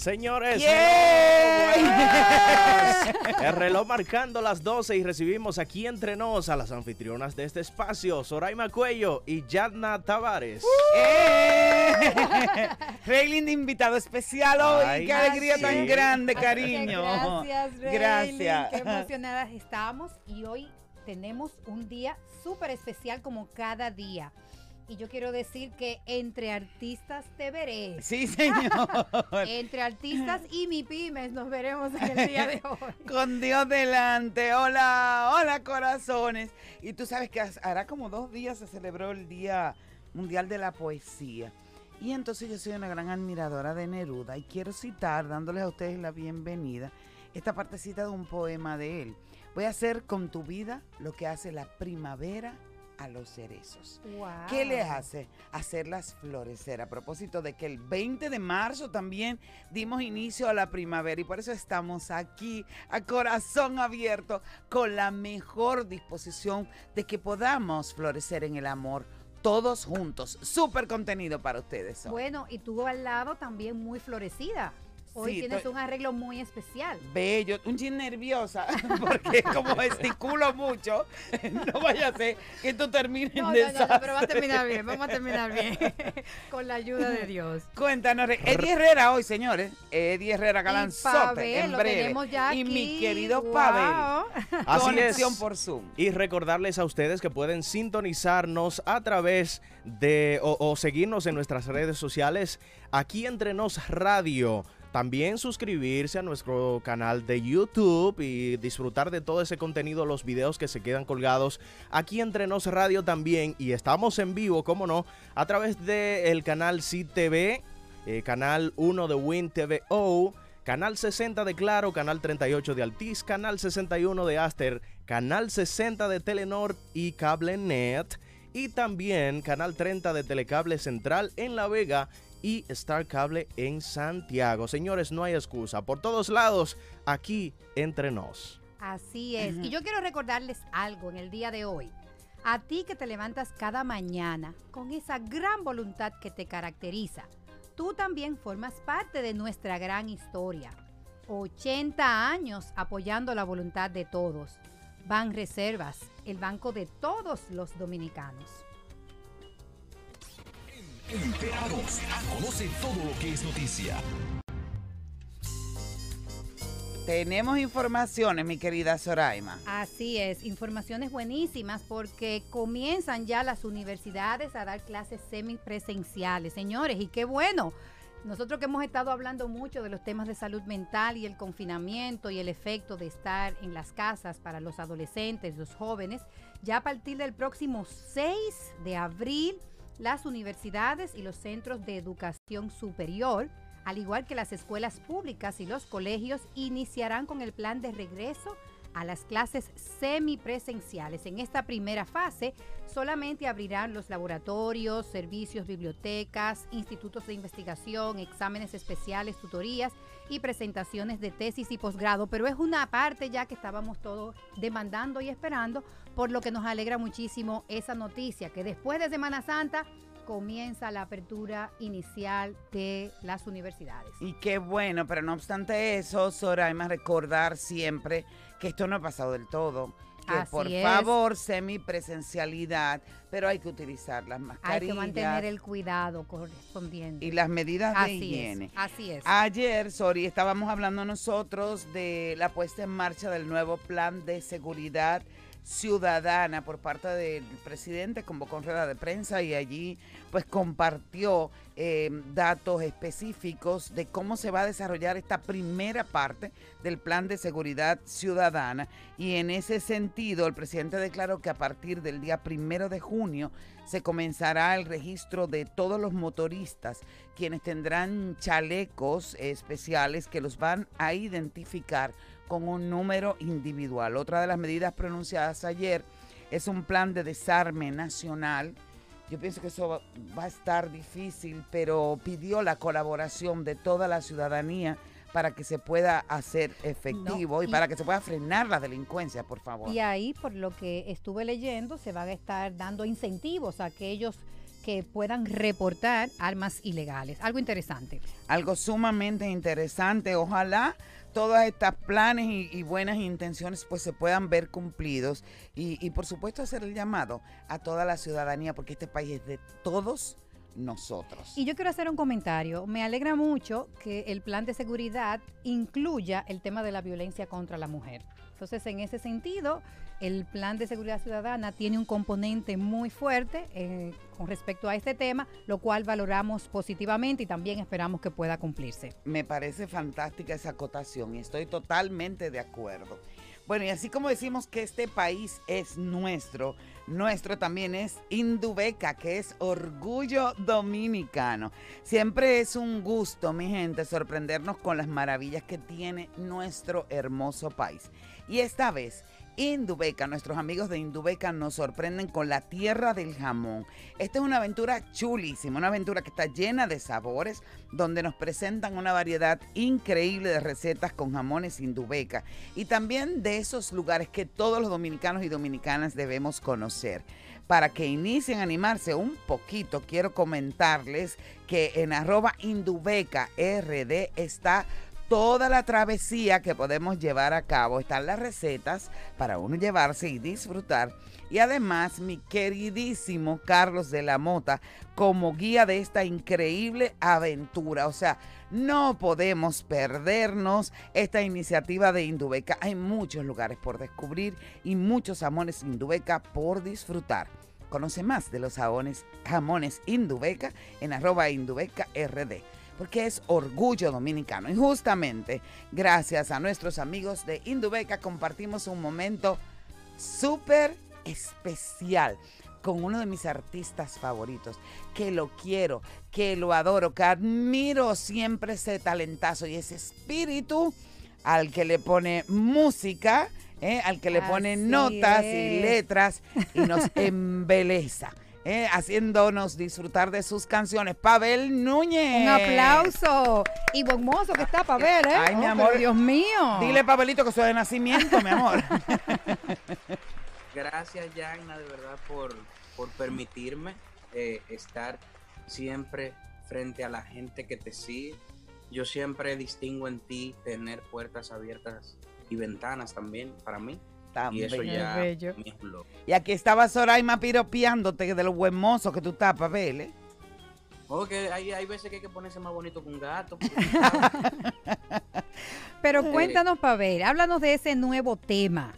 Señores, el reloj marcando las 12 y recibimos aquí entre nos a las anfitrionas de este espacio, Soraima Cuello y Yadna Tavares. ¡Eh! de invitado especial hoy. ¡Qué alegría tan grande, cariño! Gracias, Gracias. Qué emocionadas estamos y hoy tenemos un día súper especial como cada día. Y yo quiero decir que entre artistas te veré. Sí, señor. entre artistas y mi pymes nos veremos en el día de hoy. Con Dios delante. Hola, hola corazones. Y tú sabes que hará como dos días se celebró el Día Mundial de la Poesía. Y entonces yo soy una gran admiradora de Neruda y quiero citar, dándoles a ustedes la bienvenida, esta partecita de un poema de él. Voy a hacer con tu vida lo que hace la primavera a los cerezos. ¿Qué les hace? Hacerlas florecer. A propósito de que el 20 de marzo también dimos inicio a la primavera y por eso estamos aquí a corazón abierto con la mejor disposición de que podamos florecer en el amor todos juntos. Súper contenido para ustedes. Bueno, y tú al lado también muy florecida. Hoy tienes un arreglo muy especial. Bello, un chin nerviosa, porque como esticulo mucho, no vaya a ser que tú termines no, no, no, pero va a terminar bien, vamos a terminar bien, con la ayuda de Dios. Cuéntanos, Eddie Herrera hoy, señores, Eddie Herrera Galanzote, en breve. y mi querido Pavel, Así conexión por Zoom. Y recordarles a ustedes que pueden sintonizarnos a través de, o, o seguirnos en nuestras redes sociales, aquí entre nos radio, también suscribirse a nuestro canal de YouTube y disfrutar de todo ese contenido, los videos que se quedan colgados aquí entre Nos Radio también. Y estamos en vivo, como no, a través del canal CTV, eh, canal 1 de Win TVO. Canal 60 de Claro, Canal 38 de Altiz, Canal 61 de Aster, Canal 60 de Telenor y CableNet y también Canal 30 de Telecable Central en La Vega y Star Cable en Santiago. Señores, no hay excusa. Por todos lados, aquí entre nos. Así es. Y yo quiero recordarles algo en el día de hoy. A ti que te levantas cada mañana con esa gran voluntad que te caracteriza, tú también formas parte de nuestra gran historia. 80 años apoyando la voluntad de todos. Ban Reservas, el banco de todos los dominicanos. Enterados. Conoce todo lo que es noticia. Tenemos informaciones, mi querida Soraima. Así es, informaciones buenísimas porque comienzan ya las universidades a dar clases semipresenciales, señores, y qué bueno. Nosotros que hemos estado hablando mucho de los temas de salud mental y el confinamiento y el efecto de estar en las casas para los adolescentes, los jóvenes, ya a partir del próximo 6 de abril las universidades y los centros de educación superior, al igual que las escuelas públicas y los colegios, iniciarán con el plan de regreso a las clases semipresenciales. En esta primera fase solamente abrirán los laboratorios, servicios, bibliotecas, institutos de investigación, exámenes especiales, tutorías y presentaciones de tesis y posgrado, pero es una parte ya que estábamos todos demandando y esperando, por lo que nos alegra muchísimo esa noticia, que después de Semana Santa comienza la apertura inicial de las universidades. Y qué bueno, pero no obstante eso, Soraima, recordar siempre que esto no ha pasado del todo. Que por favor, semipresencialidad, pero hay que utilizar las mascarillas. Hay que mantener el cuidado correspondiente. Y las medidas de higiene. así es. Ayer, sorry, estábamos hablando nosotros de la puesta en marcha del nuevo plan de seguridad ciudadana por parte del presidente, convocó en rueda de prensa y allí pues compartió eh, datos específicos de cómo se va a desarrollar esta primera parte del plan de seguridad ciudadana. Y en ese sentido el presidente declaró que a partir del día primero de junio se comenzará el registro de todos los motoristas quienes tendrán chalecos especiales que los van a identificar con un número individual. Otra de las medidas pronunciadas ayer es un plan de desarme nacional. Yo pienso que eso va a estar difícil, pero pidió la colaboración de toda la ciudadanía para que se pueda hacer efectivo y, para que se pueda frenar la delincuencia, por favor. Y ahí, por lo que estuve leyendo, se van a estar dando incentivos a aquellos que puedan reportar armas ilegales. Algo interesante. Algo sumamente interesante. Ojalá todos estos planes y, buenas intenciones pues se puedan ver cumplidos y, por supuesto hacer el llamado a toda la ciudadanía porque este país es de todos nosotros. Y yo quiero hacer un comentario. Me alegra mucho que el plan de seguridad incluya el tema de la violencia contra la mujer. Entonces, en ese sentido, el plan de seguridad ciudadana tiene un componente muy fuerte eh, con respecto a este tema, lo cual valoramos positivamente y también esperamos que pueda cumplirse. Me parece fantástica esa acotación y estoy totalmente de acuerdo. Bueno, y así como decimos que este país es nuestro, nuestro también es Indubeca, que es orgullo dominicano. Siempre es un gusto, mi gente, sorprendernos con las maravillas que tiene nuestro hermoso país. Y esta vez Indubeca, nuestros amigos de Indubeca nos sorprenden con la tierra del jamón. Esta es una aventura chulísima, una aventura que está llena de sabores, donde nos presentan una variedad increíble de recetas con jamones Indubeca y también de esos lugares que todos los dominicanos y dominicanas debemos conocer. Para que inicien a animarse un poquito, quiero comentarles que en arroba Indubeca RD está toda la travesía que podemos llevar a cabo. Están las recetas para uno llevarse y disfrutar. Y además, mi queridísimo Carlos de la Mota como guía de esta increíble aventura. O sea, no podemos perdernos esta iniciativa de Indubeca. Hay muchos lugares por descubrir y muchos jamones Indubeca por disfrutar. Conoce más de los jamones, jamones Indubeca en arroba Indubeca RD porque es orgullo dominicano. Y justamente gracias a nuestros amigos de Indubeca compartimos un momento súper especial con uno de mis artistas favoritos, que lo quiero, que lo adoro, que admiro siempre ese talentazo y ese espíritu al que le pone música, ¿eh? al que le pone notas y letras y nos embeleza. Eh, haciéndonos disfrutar de sus canciones. Pavel Núñez. Un aplauso. Y buen mozo que está Pavel, ¿eh? Ay, mi oh, amor. Dios mío. Dile, Pavelito, que soy de nacimiento, mi amor. Gracias, Jana, de verdad, por, por permitirme eh, estar siempre frente a la gente que te sigue. Yo siempre distingo en ti tener puertas abiertas y ventanas también para mí y eso ya Y aquí estaba Soraima piropiándote de lo buen mozo que tú estás, Pavel, ¿eh? Ok, hay, hay veces que hay que ponerse más bonito que un gato. Pero cuéntanos, Pavel, háblanos de ese nuevo tema.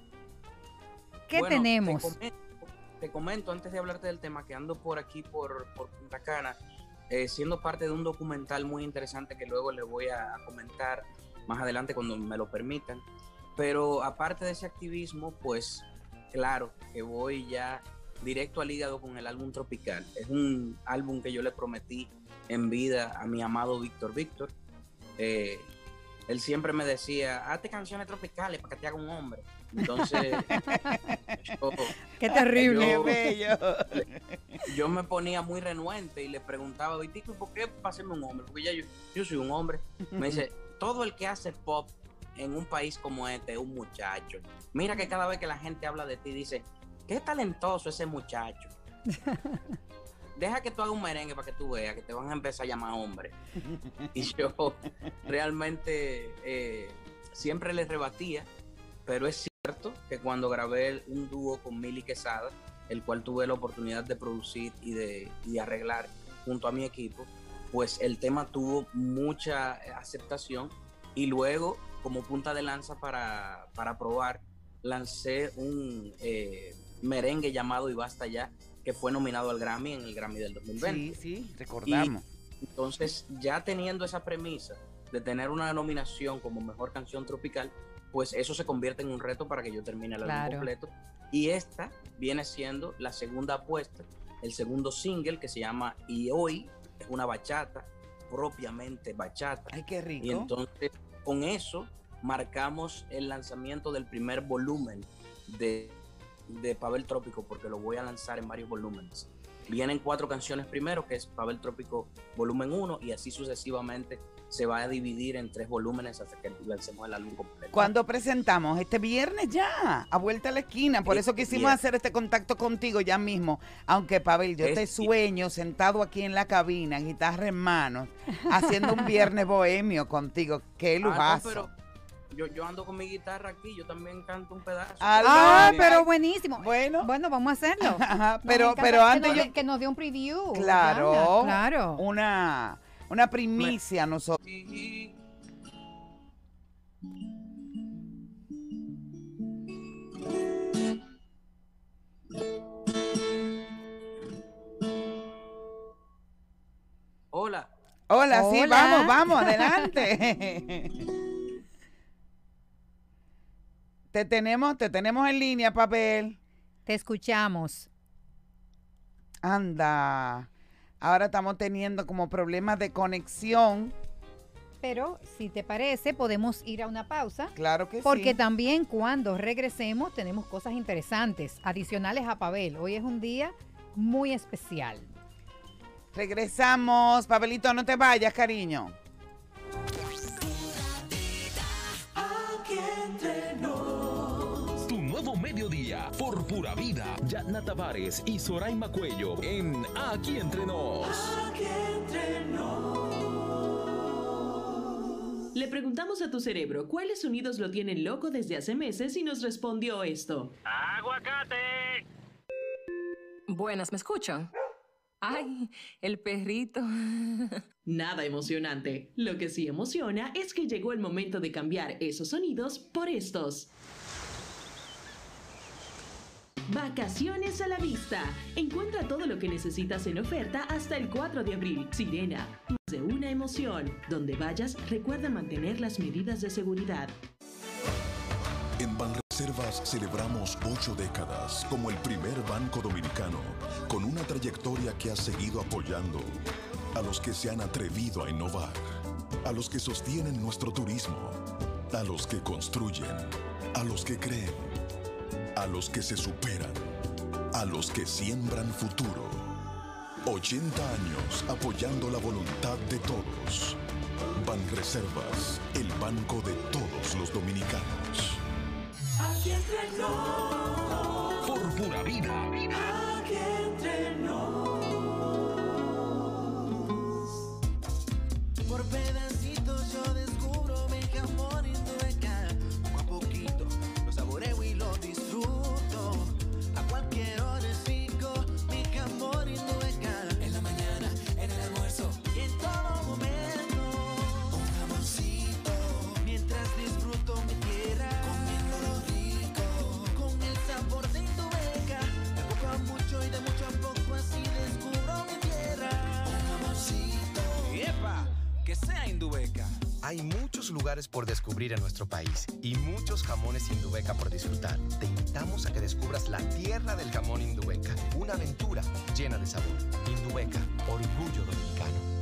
¿Qué tenemos? Te comento, antes de hablarte del tema, que ando por aquí, por, por Punta Cana, eh, siendo parte de un documental muy interesante que luego les voy a comentar más adelante cuando me lo permitan. Pero aparte de ese activismo, pues claro que voy ya directo al hígado con el álbum Tropical. Es un álbum que yo le prometí en vida a mi amado Víctor Víctor. Eh, él siempre me decía, hazte canciones tropicales para que te haga un hombre. Entonces, qué terrible, yo, yo, me ponía muy renuente y le preguntaba, Vitico, ¿por qué para hacerme un hombre? Porque ya yo, yo soy un hombre. Me dice, todo el que hace pop en un país como este, un muchacho. Mira que cada vez que la gente habla de ti, dice, qué talentoso ese muchacho. Deja que tú hagas un merengue para que tú veas que te van a empezar a llamar hombre. Y yo realmente eh, siempre les rebatía, pero es cierto que cuando grabé un dúo con Mili Quesada, el cual tuve la oportunidad de producir y de, y de arreglar junto a mi equipo, pues el tema tuvo mucha aceptación y luego como punta de lanza para, probar lancé un eh, merengue llamado Y Basta Ya, que fue nominado al Grammy en el Grammy del 2020. Sí, sí, recordamos. Entonces, ya teniendo esa premisa de tener una nominación como mejor canción tropical, pues eso se convierte en un reto para que yo termine el álbum Claro. completo. Y esta viene siendo la segunda apuesta, el segundo single que se llama Y Hoy, es una bachata, propiamente bachata. Ay, qué rico. Y entonces, con eso, marcamos el lanzamiento del primer volumen de, de Pavel Trópico, porque lo voy a lanzar en varios volúmenes. Vienen cuatro canciones primero, que es Pavel Trópico volumen 1, y así sucesivamente se va a dividir en tres volúmenes hasta que lancemos el álbum completo. ¿Cuándo presentamos? Este viernes ya, a vuelta a la esquina. Por Sí, eso quisimos viernes. hacer este contacto contigo ya mismo. Aunque, Pavel, yo Es te sueño sentado aquí en la cabina, guitarra en mano, haciendo un viernes bohemio contigo. Qué Ah, no, lujazo. pero yo, yo ando con mi guitarra aquí, yo también canto un pedazo. Ah, Ah, pero buenísimo. Bueno, Bueno, vamos a hacerlo. ajá, pero, pero que antes nos, yo... dé- que nos dé un preview. Claro, claro. Una, una primicia nosotros. Y- Hola, Hola, sí, Hola. vamos, vamos, adelante. te tenemos, te tenemos en línea, papel. Te escuchamos. Anda. Ahora estamos teniendo como problemas de conexión. Pero si te parece, podemos ir a una pausa. Claro que Porque sí. también cuando regresemos tenemos cosas interesantes adicionales a Pavel. Hoy es un día muy especial. Regresamos. Papelito, no te vayas, cariño. Pura vida. Yatna Tavares y Soraima Cuello en Aquí Entre Nos. Le preguntamos a tu cerebro cuáles sonidos lo tienen loco desde hace meses y nos respondió esto. Buenas, ¿me escuchan? Ay, el perrito. Nada emocionante. Lo que sí emociona es que llegó el momento de cambiar esos sonidos por estos. Vacaciones a la vista. Encuentra todo lo que necesitas en oferta hasta el 4 de abril. Sirena, más de una emoción. Donde vayas, recuerda mantener las medidas de seguridad. En Banreservas celebramos ocho décadas como el primer banco dominicano con una trayectoria que ha seguido apoyando a los que se han atrevido a innovar, a los que sostienen nuestro turismo, a los que construyen, a los que creen, a los que se superan, a los que siembran futuro. 80 años apoyando la voluntad de todos. Banreservas, el banco de todos los dominicanos. Por pura vida. Lugares por descubrir en nuestro país y muchos jamones Indubeca por disfrutar. Te invitamos a que descubras la tierra del jamón Indubeca, una aventura llena de sabor. Indubeca, orgullo dominicano.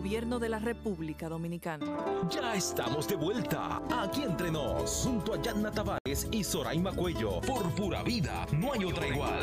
Gobierno de la República Dominicana. Ya estamos de vuelta. Aquí Entre Nos. Junto a Yatna Tavares y Soraima Cuello. Por pura vida. No hay otra igual.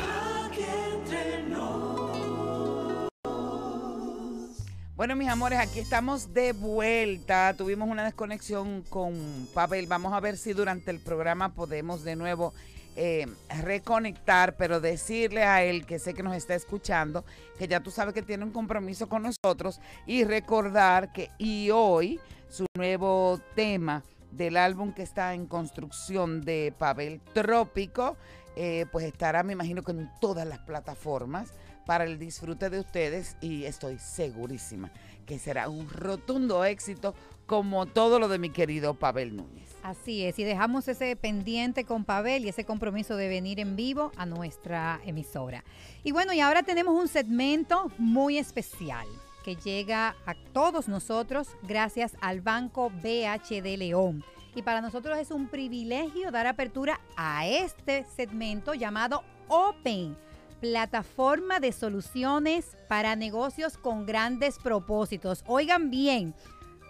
Bueno, Bueno, mis amores, aquí estamos de vuelta. Tuvimos una desconexión con Pavel. Vamos a ver si durante el programa podemos de nuevo eh, reconectar, pero decirle a él que sé que nos está escuchando, que ya tú sabes que tiene un compromiso con nosotros y recordar que y hoy su nuevo tema del álbum que está en construcción de Pavel Trópico, eh, pues estará, me imagino que en todas las plataformas para el disfrute de ustedes y estoy segurísima que será un rotundo éxito como todo lo de mi querido Pavel Núñez. Así es, y dejamos ese pendiente con Pavel y ese compromiso de venir en vivo a nuestra emisora. Y bueno, y ahora tenemos un segmento muy especial que llega a todos nosotros gracias al Banco BHD León. Y para nosotros es un privilegio dar apertura a este segmento llamado Open, plataforma de soluciones para negocios con grandes propósitos. Oigan bien,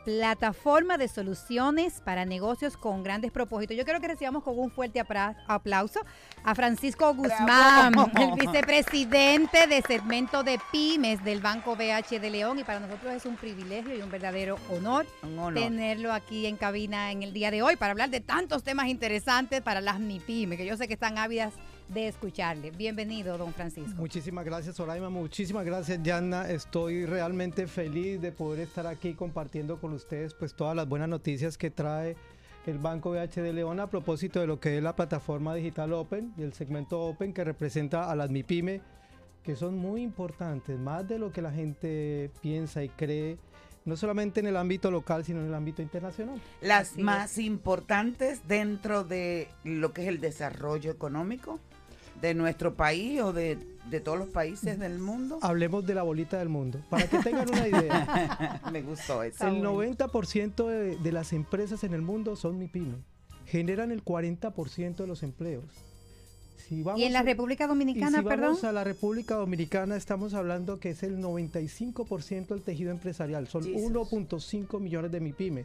plataforma de soluciones para negocios con grandes propósitos. Yo quiero que recibamos con un fuerte aplauso a Francisco Guzmán, Bravo. el vicepresidente de segmento de pymes del Banco BH de León y para nosotros es un privilegio y un verdadero honor, Un honor. tenerlo aquí en cabina en el día de hoy para hablar de tantos temas interesantes para las MIPYME, que yo sé que están ávidas de escucharle. Bienvenido, don Francisco. Muchísimas gracias, Soraima. Muchísimas gracias, Yanna. Estoy realmente feliz de poder estar aquí compartiendo con ustedes pues todas las buenas noticias que trae el Banco BH de León a propósito de lo que es la plataforma digital Open y el segmento Open que representa a las MIPYME, que son muy importantes, más de lo que la gente piensa y cree, no solamente en el ámbito local, sino en el ámbito internacional. Las Así es. más importantes dentro de lo que es el desarrollo económico de nuestro país o de, de todos los países del mundo. Hablemos de la bolita del mundo, para que tengan una idea. Me gustó eso. El bueno. 90% de, de las empresas en el mundo son MIPYME. Generan el 40% de los empleos. Si vamos Y en la a- República y Dominicana, si perdón. vamos a la República Dominicana, estamos hablando que es el 95% del tejido empresarial. Son Jesus. 1.5 millones de MIPYME.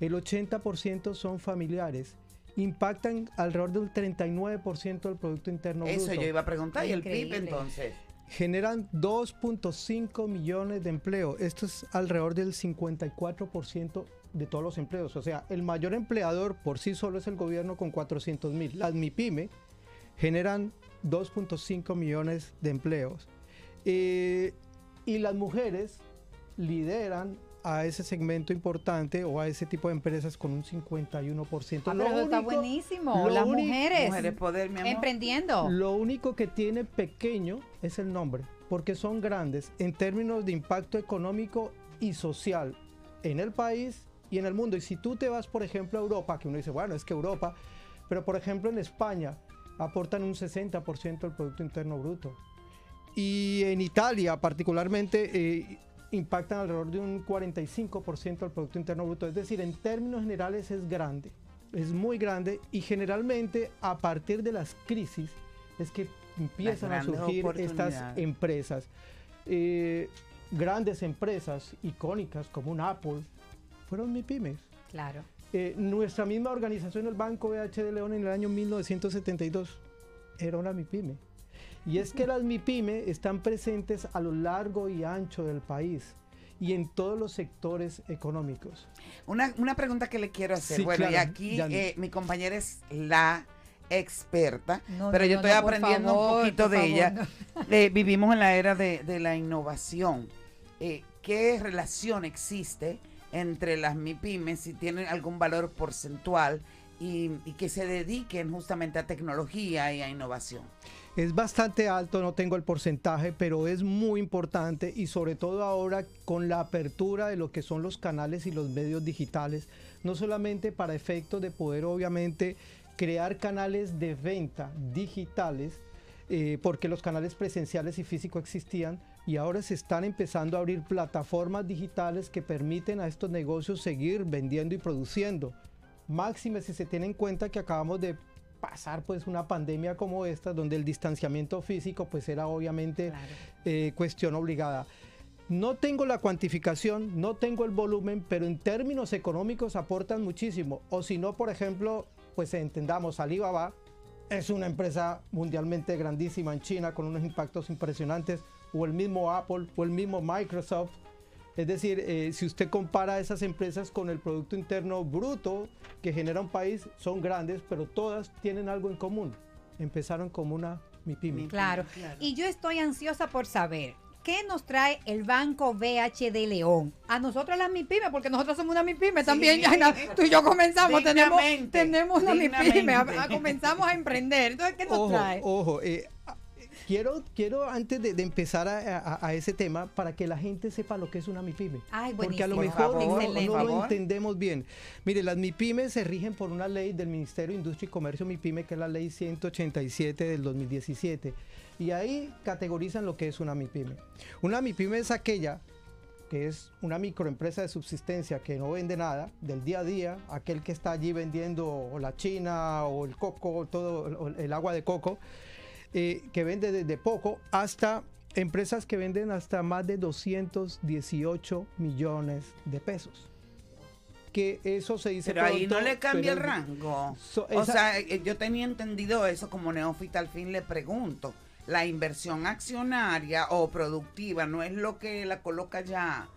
El 80% son familiares. Impactan alrededor del 39% del Producto Interno Eso Bruto yo iba a preguntar. ¿Y el PIB entonces? generan 2.5 millones de empleos. Esto es alrededor del 54% de todos los empleos. O sea, el mayor empleador por sí solo es el gobierno con 400 mil. Las MIPYME generan 2.5 millones de empleos. Eh, y las mujeres lideran a ese segmento importante o a ese tipo de empresas con un 51%. Ah, Lo pero eso está único- buenísimo. lo Las único- mujeres Mujeres poder, mi amor. emprendiendo. lo único que tiene pequeño es el nombre, porque son grandes en términos de impacto económico y social en el país y en el mundo. Y si tú te vas, por ejemplo, a Europa, que uno dice, bueno, es que Europa, pero por ejemplo en España aportan un 60% del Producto Interno Bruto. Y en Italia particularmente eh, impactan alrededor de un 45% del Producto Interno Bruto. Es decir, en términos generales es grande, es muy grande y generalmente a partir de las crisis es que empiezan a surgir estas empresas. Eh, grandes empresas icónicas como un Apple fueron MIPYMES. Claro. Eh, nuestra misma organización, el Banco BH de León, en el año 1972, era una MIPYME. Y es que las MIPYME están presentes a lo largo y ancho del país y en todos los sectores económicos. Una, una pregunta que le quiero hacer. Sí, bueno, y aquí eh, mi compañera es la experta, No, pero no, yo no, estoy no, aprendiendo favor, un poquito de favor, ella. no. Eh, vivimos en la era de, de la innovación. Eh, ¿Qué relación existe entre las MIPIMES, si tienen algún valor porcentual y, y que se dediquen justamente a tecnología y a innovación? Es bastante alto, no tengo el porcentaje, pero es muy importante y sobre todo ahora con la apertura de lo que son los canales y los medios digitales, no solamente para efectos de poder obviamente crear canales de venta digitales, eh, porque los canales presenciales y físicos existían y ahora se están empezando a abrir plataformas digitales que permiten a estos negocios seguir vendiendo y produciendo. Máxime si se tiene en cuenta que acabamos de pasar pues una pandemia como esta donde el distanciamiento físico pues era obviamente eh, cuestión obligada. No tengo la cuantificación, no tengo el volumen, pero en términos económicos aportan muchísimo. O si no, por ejemplo, pues entendamos, Alibaba es una empresa mundialmente grandísima en China con unos impactos impresionantes, o el mismo Apple, o el mismo Microsoft. Es decir, eh, si usted compara esas empresas con el Producto Interno Bruto que genera un país, son grandes, pero todas tienen algo en común. Empezaron como una MIPYME. Claro. Y yo estoy ansiosa por saber. ¿Qué nos trae el Banco BHD León? A nosotros las MIPYME, porque nosotros somos una MIPYME también. Yaina. tú y yo comenzamos, tenemos, tenemos una MIPYME, a- dignamente. a- comenzamos a emprender. Entonces, ¿qué nos Ojo, trae? ojo, eh, quiero, quiero antes de, de empezar a, a- a ese tema, para que la gente sepa lo que es una MIPYME. Ay, Porque a lo mejor no- lo entendemos bien. Mire, las MIPYMES se rigen por una ley del Ministerio de Industria y Comercio MIPYME, que es la ley 187 del 2017. Y ahí categorizan lo que es una MIPYME. Una MIPYME es aquella que es una microempresa de subsistencia que no vende nada del día a día, aquel que está allí vendiendo o la china o el coco, todo el agua de coco, eh, que vende desde poco hasta empresas que venden hasta más de 218 millones de pesos. Que eso se dice Pero ahí no le cambia el rango. So- o sea, eh, yo tenía entendido eso como neófita, al fin le pregunto. La inversión accionaria o productiva no es lo que la coloca ya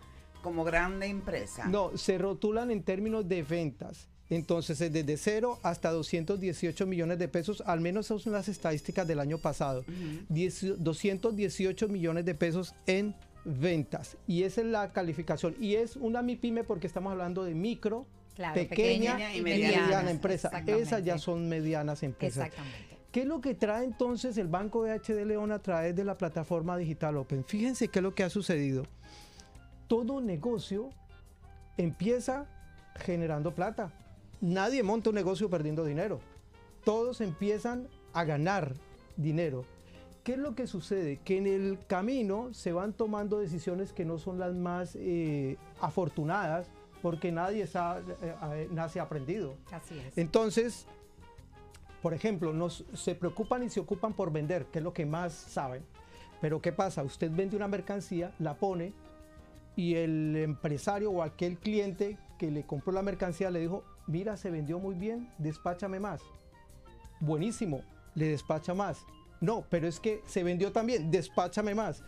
como grande empresa. No, se rotulan en términos de ventas. Entonces, es desde 0 hasta 218 millones de pesos, al menos esas son las estadísticas del año pasado. 10 218 millones de pesos en ventas. Y esa es la calificación. Y es una MIPYME porque estamos hablando de micro, Claro, pequeña, pequeña y y mediana, empresa. Esas ya son medianas empresas. Exactamente. ¿Qué es lo que trae entonces el Banco BHD León a través de la plataforma digital Open? Fíjense qué es lo que ha sucedido. Todo negocio empieza generando plata. Nadie monta un negocio perdiendo dinero. Todos empiezan a ganar dinero. ¿Qué es lo que sucede? Que en el camino se van tomando decisiones que no son las más eh, afortunadas porque nadie sa- eh, eh, nace aprendido. Así es. Entonces, por ejemplo, nos, se preocupan y se ocupan por vender, que es lo que más saben. Pero ¿qué pasa? Usted vende una mercancía, la pone y el empresario o aquel cliente que le compró la mercancía le dijo, mira, se vendió muy bien, despáchame más. Buenísimo, le despacha más. No, pero es que se vendió también, despáchame más.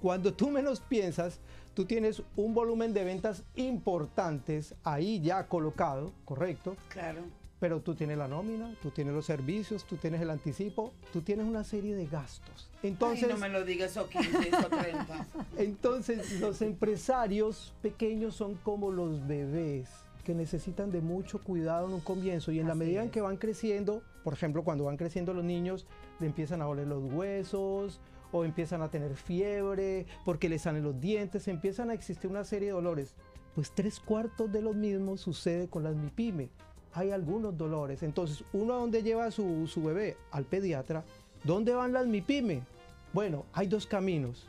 Cuando tú menos piensas, tú tienes un volumen de ventas importantes ahí ya colocado, ¿correcto? Claro. Pero tú tienes la nómina, tú tienes los servicios, tú tienes el anticipo, tú tienes una serie de gastos. Entonces, Ay, no me lo digas, esos 15, esos 30. entonces los empresarios pequeños son como los bebés que necesitan de mucho cuidado en un comienzo y en la medida en que van creciendo, por ejemplo, cuando van creciendo los niños, le empiezan a doler los huesos o empiezan a tener fiebre porque les salen los dientes, empiezan a existir una serie de dolores. Pues tres cuartos de lo mismo sucede con las MIPYME. Hay algunos dolores. Entonces, ¿uno a dónde lleva a su, su bebé? Al pediatra. ¿Dónde van las MIPYME? Bueno, hay dos caminos.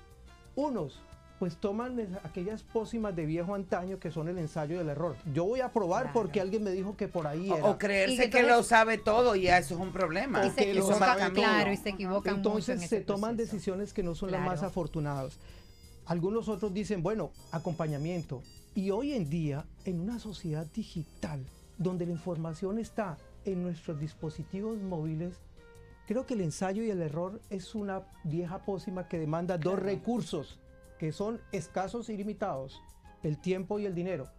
Unos, pues toman aquellas pócimas de viejo antaño que son el ensayo del error. Yo voy a probar Claro. porque alguien me dijo que por ahí O, era. o creerse que lo sabe todo y eso es un problema. Y se equivocan, claro, y se equivocan mucho Entonces en se toman proceso. decisiones que no son las más afortunadas. Algunos otros dicen, bueno, acompañamiento. Y hoy en día, en una sociedad digital, donde la información está en nuestros dispositivos móviles, creo que el ensayo y el error es una vieja pócima que demanda dos recursos que son escasos y limitados, el tiempo y el dinero.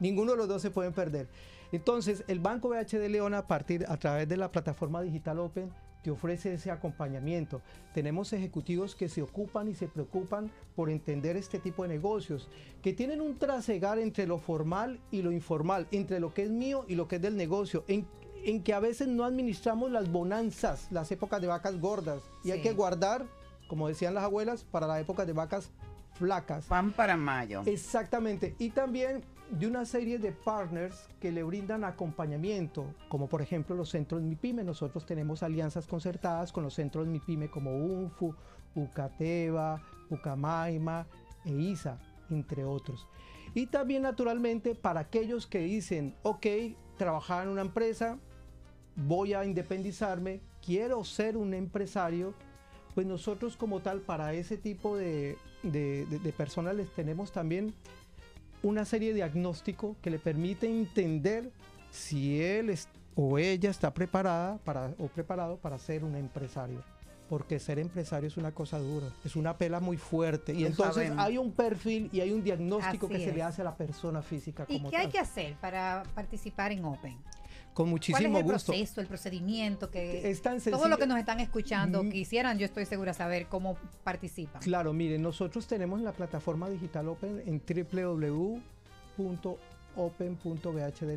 Ninguno de los dos se pueden perder. Entonces, el Banco BHD León a partir a través de la plataforma digital Open te ofrece ese acompañamiento. Tenemos ejecutivos que se ocupan y se preocupan por entender este tipo de negocios, que tienen un trasegar entre lo formal y lo informal, entre lo que es mío y lo que es del negocio, en, en que a veces no administramos las bonanzas, las épocas de vacas gordas, y hay que guardar, como decían las abuelas, para la época de vacas flacas. Pan para mayo. Exactamente. Y también de una serie de partners que le brindan acompañamiento, como por ejemplo los centros MIPYME. Nosotros tenemos alianzas concertadas con los centros MIPYME como UNFU, UCATEVA, UCAMAIMA e ISA, entre otros. Y también naturalmente para aquellos que dicen, ok, trabajar en una empresa, voy a independizarme, quiero ser un empresario, pues nosotros como tal para ese tipo de, de- de- de personas les tenemos también una serie de diagnóstico que le permite entender si él es- o ella está preparada para, o preparado para ser un empresario. porque ser empresario es una cosa dura, es una pela muy fuerte. Y Lo entonces sabemos. hay un perfil y hay un diagnóstico Así que se le hace a la persona física ¿Y como qué hay que hacer para participar en Open? Con ¿Cuál muchísimo es el gusto. proceso, el procedimiento? Que Es tan todo lo que nos están escuchando Mm. quisieran, yo estoy segura, saber cómo participan. Claro, miren, nosotros tenemos la plataforma digital Open en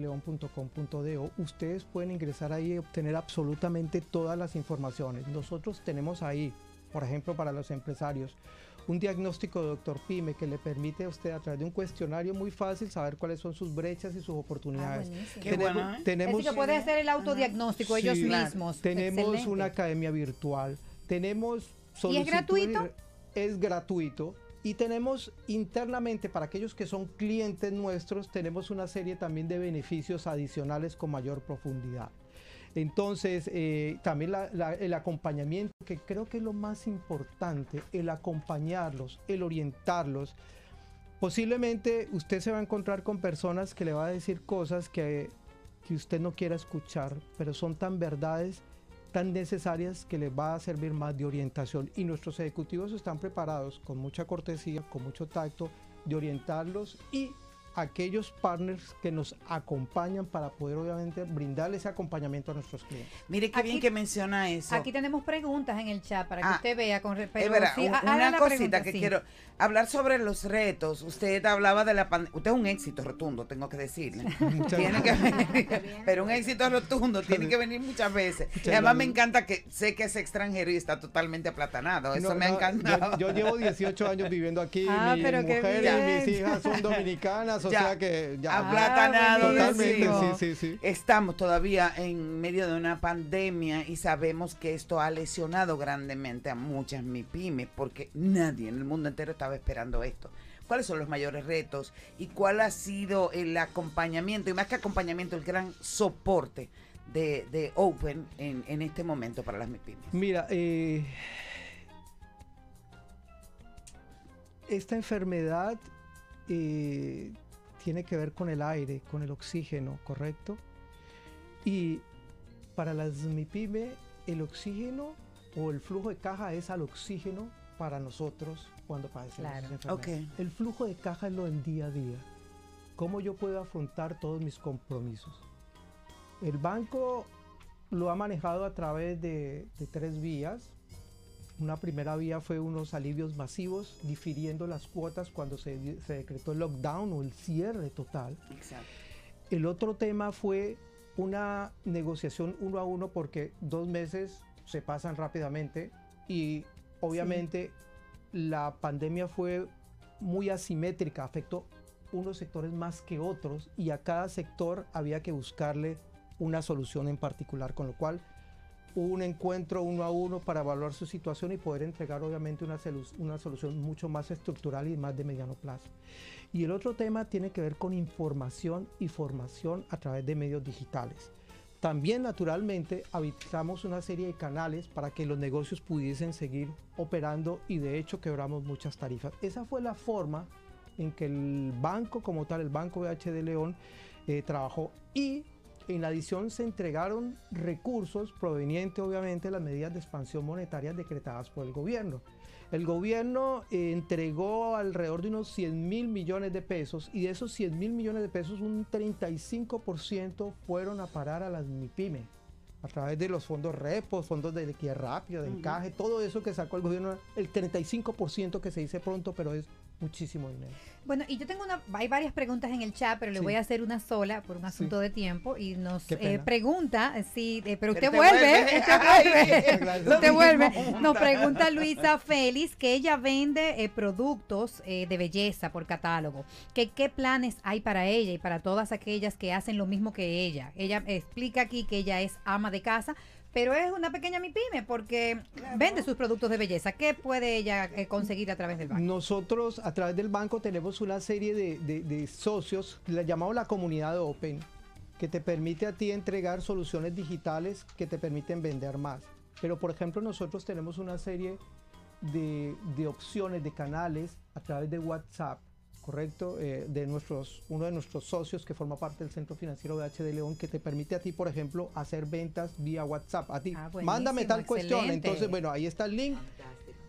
www.open.bhdleon.com.do. Ustedes pueden ingresar ahí y obtener absolutamente todas las informaciones. Nosotros tenemos ahí, por ejemplo, para los empresarios, un diagnóstico de Dr. Pyme que le permite a usted a través de un cuestionario muy fácil saber cuáles son sus brechas y sus oportunidades. Ah. Qué tenemos, bueno, ¿eh? tenemos- Así que puede hacer el autodiagnóstico ellos Sí, mismos. Tenemos Excelente. una academia virtual, tenemos ¿Y es gratuito? Es gratuito. Y tenemos internamente, para aquellos que son clientes nuestros, tenemos una serie también de beneficios adicionales con mayor profundidad. Entonces, eh, también el acompañamiento, que creo que es lo más importante, el acompañarlos, el orientarlos. Posiblemente usted se va a encontrar con personas que le va a decir cosas que, que usted no quiera escuchar, pero son tan verdades, tan necesarias que les va a servir más de orientación. Y nuestros ejecutivos están preparados con mucha cortesía, con mucho tacto, de orientarlos y aquellos partners que nos acompañan para poder obviamente brindarle ese acompañamiento a nuestros clientes. Mire qué bien que menciona eso. Aquí tenemos preguntas en el chat para que Ah, usted vea con re- Es verdad, sí, un- ha- una cosita pregunta, que sí. quiero hablar sobre los retos. Usted hablaba de la pandemia. Usted es un éxito rotundo, tengo que decirle. Muchas tiene que venir, pero un éxito rotundo, tiene que venir muchas veces. Y además me encanta que sé que es extranjero y está totalmente aplatanado. Eso No, me ha no, encantado. Yo, yo llevo 18 años viviendo aquí, Ah, mi pero qué mujer bien. y mis hijas son dominicanas, o Ya. sea que ya. Aplatanado. Totalmente, buenísimo. sí, sí, sí. Estamos todavía en medio de una pandemia y sabemos que esto ha lesionado grandemente a muchas MIPIMES porque nadie en el mundo entero estaba esperando esto. ¿Cuáles son los mayores retos y cuál ha sido el acompañamiento y más que acompañamiento, el gran soporte de, de Open en, en este momento para las MIPIMES? Mira, eh, esta enfermedad eh, tiene que ver con el aire, con el oxígeno, ¿correcto? Y para las MIPYME, el oxígeno o el flujo de caja es al oxígeno para nosotros cuando padecemos Claro. esa enfermedad. Ok. El flujo de caja es lo del día a día. ¿Cómo yo puedo afrontar todos mis compromisos? El banco lo ha manejado a través de, de tres vías. Una primera vía fue unos alivios masivos, difiriendo las cuotas cuando se, se decretó el lockdown o el cierre total. Exacto. El otro tema fue una negociación uno a uno porque dos meses se pasan rápidamente y obviamente la pandemia fue muy asimétrica, afectó unos sectores más que otros y a cada sector había que buscarle una solución en particular, con lo cual un encuentro uno a uno para evaluar su situación y poder entregar obviamente una, una solución mucho más estructural y más de mediano plazo. Y el otro tema tiene que ver con información y formación a través de medios digitales. También naturalmente habilitamos una serie de canales para que los negocios pudiesen seguir operando y de hecho quebramos muchas tarifas. Esa fue la forma en que el banco como tal, el Banco BHD León, eh, trabajó y en adición se entregaron recursos provenientes obviamente de las medidas de expansión monetaria decretadas por el gobierno. El gobierno eh, entregó alrededor de unos 100 mil millones de pesos y de esos 100 mil millones de pesos un 35% fueron a parar a las MIPYME a través de los fondos repos, fondos de liquidez rápida, de encaje, todo eso que sacó el gobierno, el 35% que se dice pronto, pero es muchísimo dinero. Bueno, y yo tengo una, hay varias preguntas en el chat, pero le Sí. voy a hacer una sola por un asunto de tiempo y nos eh, pregunta, sí, eh, pero usted te vuelve, vuelve. usted vuelve, usted vuelve. Nos pregunta Luisa Félix que ella vende eh, productos eh, de belleza por catálogo, que qué planes hay para ella y para todas aquellas que hacen lo mismo que ella. Ella explica aquí que ella es ama de casa. Pero es una pequeña MIPYME porque vende sus productos de belleza. ¿Qué puede ella eh, conseguir a través del banco? Nosotros a través del banco tenemos una serie de, de- de socios, la llamamos la comunidad Open, que te permite a ti entregar soluciones digitales que te permiten vender más. Pero por ejemplo nosotros tenemos una serie de, de opciones, de canales a través de WhatsApp correcto, eh, de nuestros, uno de nuestros socios que forma parte del Centro Financiero BH de León, que te permite a ti, por ejemplo, hacer ventas vía WhatsApp. A ti, Ah, mándame tal cuestión. Entonces, bueno, ahí está el link.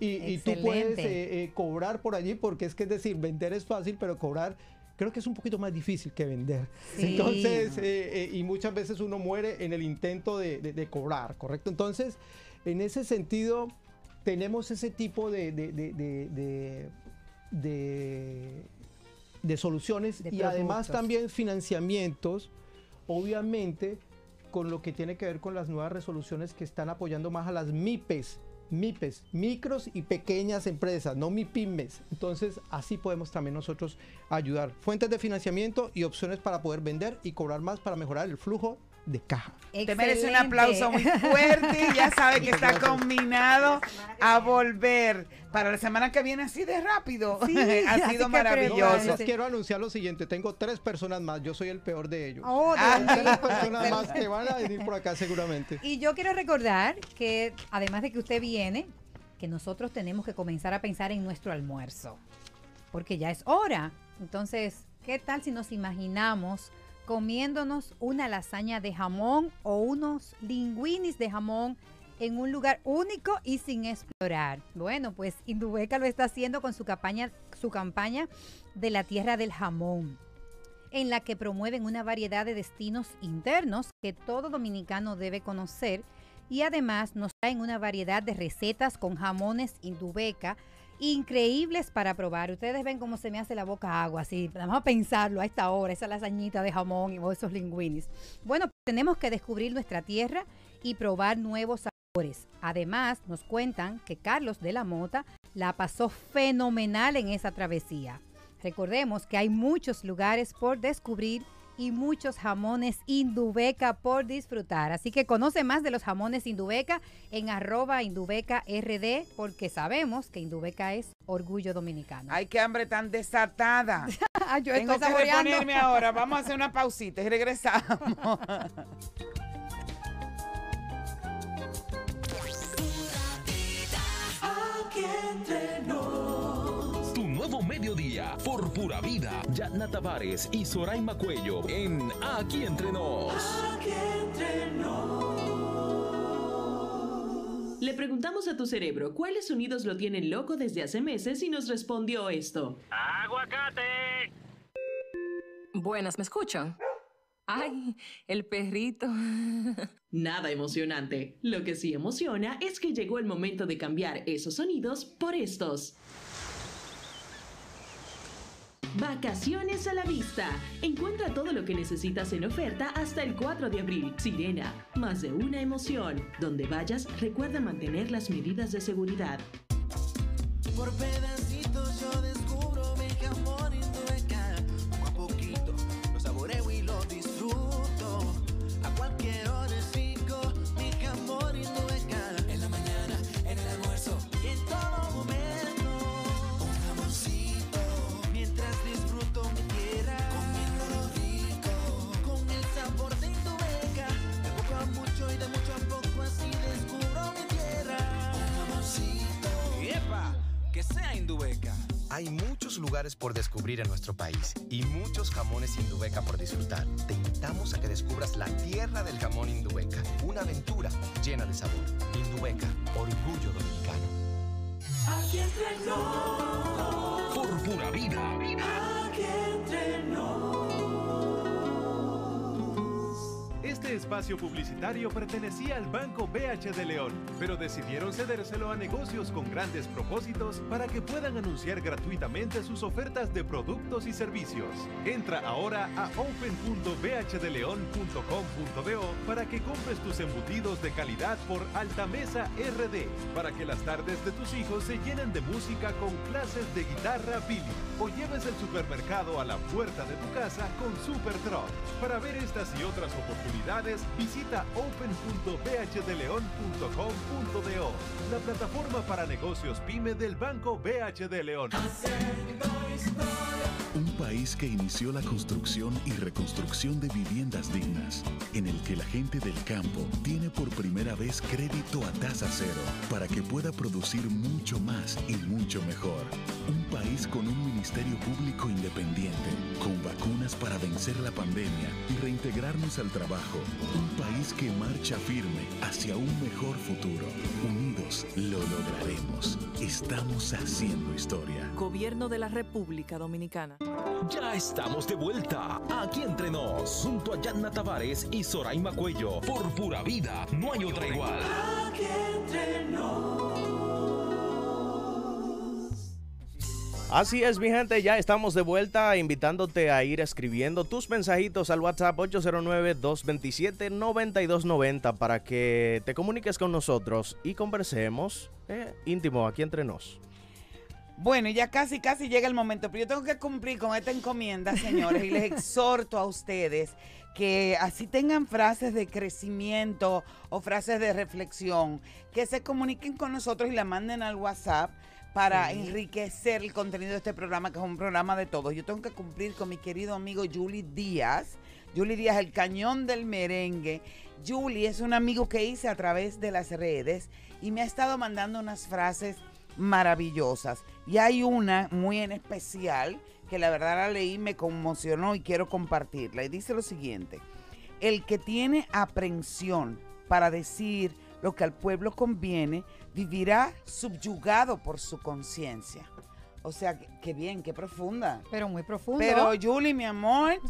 Y, y tú puedes eh, eh, cobrar por allí, porque es que es decir, vender es fácil, pero cobrar creo que es un poquito más difícil que vender. Sí. Entonces, eh, y muchas veces uno muere en el intento de, de- de cobrar, ¿correcto? Entonces, en ese sentido, tenemos ese tipo de, de- de- soluciones De y además también financiamientos, obviamente, con lo que tiene que ver con las nuevas resoluciones que están apoyando más a las MIPES. MIPES, micros y pequeñas empresas, no MIPIMES. Entonces, así podemos también nosotros ayudar. Fuentes de financiamiento y opciones para poder vender y cobrar más para mejorar el flujo de caja. Te merece un aplauso muy fuerte y ya sabe que está combinado a volver para la semana que viene así de rápido. Sí, ha sido maravilloso. Quiero anunciar lo siguiente, tengo tres personas más, yo soy el peor de ellos. Oh, mío. tres personas más que van a venir por acá seguramente. Y yo quiero recordar que además de que usted viene, que nosotros tenemos que comenzar a pensar en nuestro almuerzo, porque ya es hora. Entonces, ¿qué tal si nos imaginamos comiéndonos una lasaña de jamón o unos linguinis de jamón en un lugar único y sin explorar? Bueno, pues Indubeca lo está haciendo con su campaña, su campaña de la tierra del jamón en la que promueven una variedad de destinos internos que todo dominicano debe conocer y además nos traen una variedad de recetas con jamones Indubeca increíbles para probar. Ustedes ven cómo se me hace la boca agua, así, vamos a pensarlo a esta hora, esa lasañita de jamón o esos linguinis. Bueno, pues tenemos que descubrir nuestra tierra y probar nuevos sabores. Además, nos cuentan que Carlos de la Mota la pasó fenomenal en esa travesía. Recordemos que hay muchos lugares por descubrir y muchos jamones Indubeca por disfrutar. Así que conoce más de los jamones Indubeca en arroba Indubeca RD porque sabemos que Indubeca es orgullo dominicano. Ay, qué hambre tan desatada. Yo Tengo estoy que reponerme ahora. Vamos a hacer una pausita y regresamos. por pura vida. Yatna Tavares y Soraima Cuello en Aquí entre nos. Aquí entre Le preguntamos a tu cerebro cuáles sonidos lo tienen loco desde hace meses y nos respondió esto. ¡Aguacate! Buenas, ¿me escuchan? Ay, el perrito. Nada emocionante. Lo que sí emociona es que llegó el momento de cambiar esos sonidos por estos. Vacaciones a la vista. Encuentra todo lo que necesitas en oferta hasta el 4 de abril. Sirena, más de una emoción. Donde vayas, recuerda mantener las medidas de seguridad. Por pedacitos yo Indubeca. Hay muchos lugares por descubrir en nuestro país y muchos jamones Indubeca por disfrutar. Te invitamos a que descubras la tierra del jamón Indubeca, una aventura llena de sabor. Indubeca, orgullo dominicano. Aquí entre. Por pura vida. Aquí Este espacio publicitario pertenecía al Banco BH de León, pero decidieron cedérselo a negocios con grandes propósitos para que puedan anunciar gratuitamente sus ofertas de productos y servicios. Entra ahora a open.bhdeleon.com.do para que compres tus embutidos de calidad por Altamesa RD, para que las tardes de tus hijos se llenen de música con clases de guitarra Billy, o lleves el supermercado a la puerta de tu casa con Super Truck. Para ver estas y otras oportunidades, visita open.bhdeleon.com.do, la plataforma para negocios pyme del Banco BH de León. Un país que inició la construcción y reconstrucción de viviendas dignas, en el que la gente del campo tiene por primera vez crédito a tasa cero para que pueda producir mucho más y mucho mejor. Un país con un ministerio ministerio público independiente, con vacunas para vencer la pandemia y reintegrarnos al trabajo. Un país que marcha firme hacia un mejor futuro. Unidos lo lograremos. Estamos haciendo historia. Gobierno de la República Dominicana. Ya estamos de vuelta aquí entre nos, junto a Yanna Tavares y Soraima Cuello. Por pura vida, no hay otra igual. Así es, mi gente, ya estamos de vuelta invitándote a ir escribiendo tus mensajitos al WhatsApp 809-227-9290 para que te comuniques con nosotros y conversemos eh, íntimo aquí entre nos. Bueno, ya casi, casi llega el momento, pero yo tengo que cumplir con esta encomienda, señores, y les exhorto a ustedes que así tengan frases de crecimiento o frases de reflexión, que se comuniquen con nosotros y la manden al WhatsApp para Sí. enriquecer el contenido de este programa, que es un programa de todos. Yo tengo que cumplir con mi querido amigo Julie Díaz. Julie Díaz, el cañón del merengue. Julie es un amigo que hice a través de las redes y me ha estado mandando unas frases maravillosas. Y hay una muy en especial que la verdad la leí, me conmocionó y quiero compartirla. Y dice lo siguiente, el que tiene aprensión para decir lo que al pueblo conviene, vivirá subyugado por su conciencia. O sea, que, que bien, qué profunda. Pero muy profundo. Pero Julie, mi amor,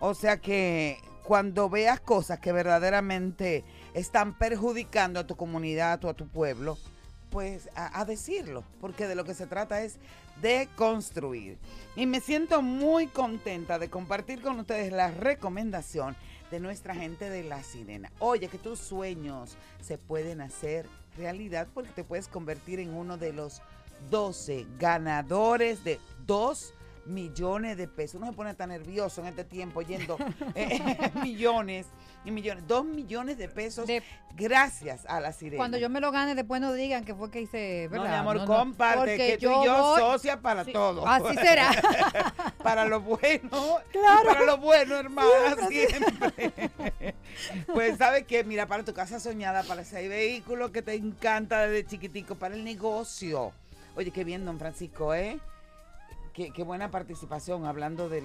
o sea que cuando veas cosas que verdaderamente están perjudicando a tu comunidad o a tu pueblo, pues a, a decirlo, porque de lo que se trata es de construir. Y me siento muy contenta de compartir con ustedes la recomendación de nuestra gente de La Sirena. Oye, que tus sueños se pueden hacer realidad porque te puedes convertir en uno de los 12 ganadores de 2 millones de pesos. Uno se pone tan nervioso en este tiempo yendo eh, millones y millones. 2 millones de pesos gracias a La Sirena. Cuando yo me lo gane, después no digan que fue que hice, No, ¿verdad? mi amor, comparte, Porque que tú y yo voy- socia para Sí, todo. Así será. para lo bueno. Claro. Para lo bueno, hermana, Siempre, siempre. pues, ¿sabes qué? Mira, para tu casa soñada, para ese vehículo que te encanta desde chiquitico, para el negocio. Oye, qué bien, don Francisco, ¿eh? Qué, qué buena participación hablando de,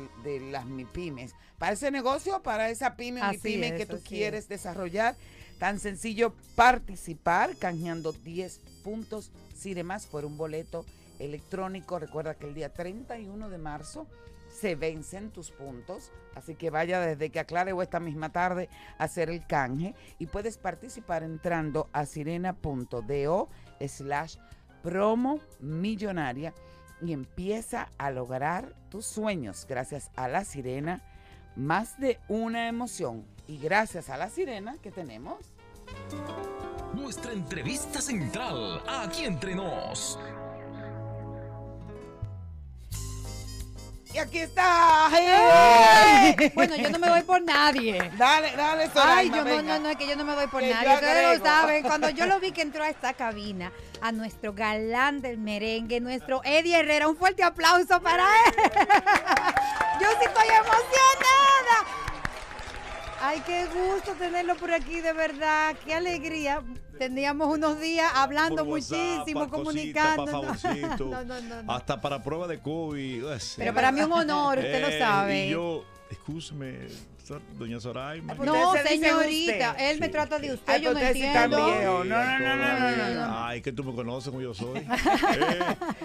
las MIPIMES. Para ese negocio, para esa pyme o MIPYME es, que tú quieres desarrollar, tan sencillo participar canjeando 10 puntos Cinemas por un boleto electrónico. Recuerda que el día 31 de marzo se vencen tus puntos, así que vaya desde que aclare o esta misma tarde a hacer el canje y puedes participar entrando a sirena.do slash promo millonaria y empieza a lograr tus sueños gracias a la sirena, más de una emoción. Y gracias a la sirena que tenemos. Nuestra entrevista central, aquí entre nos. Y aquí está. ¡Hey! Bueno, yo no me voy por nadie. Dale, dale, Ay, Soraima, yo no, venga. no, no, es que yo no me voy por Que nadie. Ustedes lo saben. Cuando yo lo vi que entró a esta cabina, a nuestro galán del merengue, nuestro Eddie Herrera, un fuerte aplauso para él. Yo sí estoy emocionada. Ay, qué gusto tenerlo por aquí, de verdad. Qué alegría. Teníamos unos días hablando Por WhatsApp, muchísimo, comunicando. No, no, no, no. Hasta para prueba de COVID. pues, Pero eh. para mí un honor, usted lo Eh, sabe. Y yo, escúcheme, doña Soraima. No, señorita, usted. él me trata de usted, Ay, yo no entiendo. No, no, no, no, no, no, no. Ay, que tú me conoces como yo soy. Eh,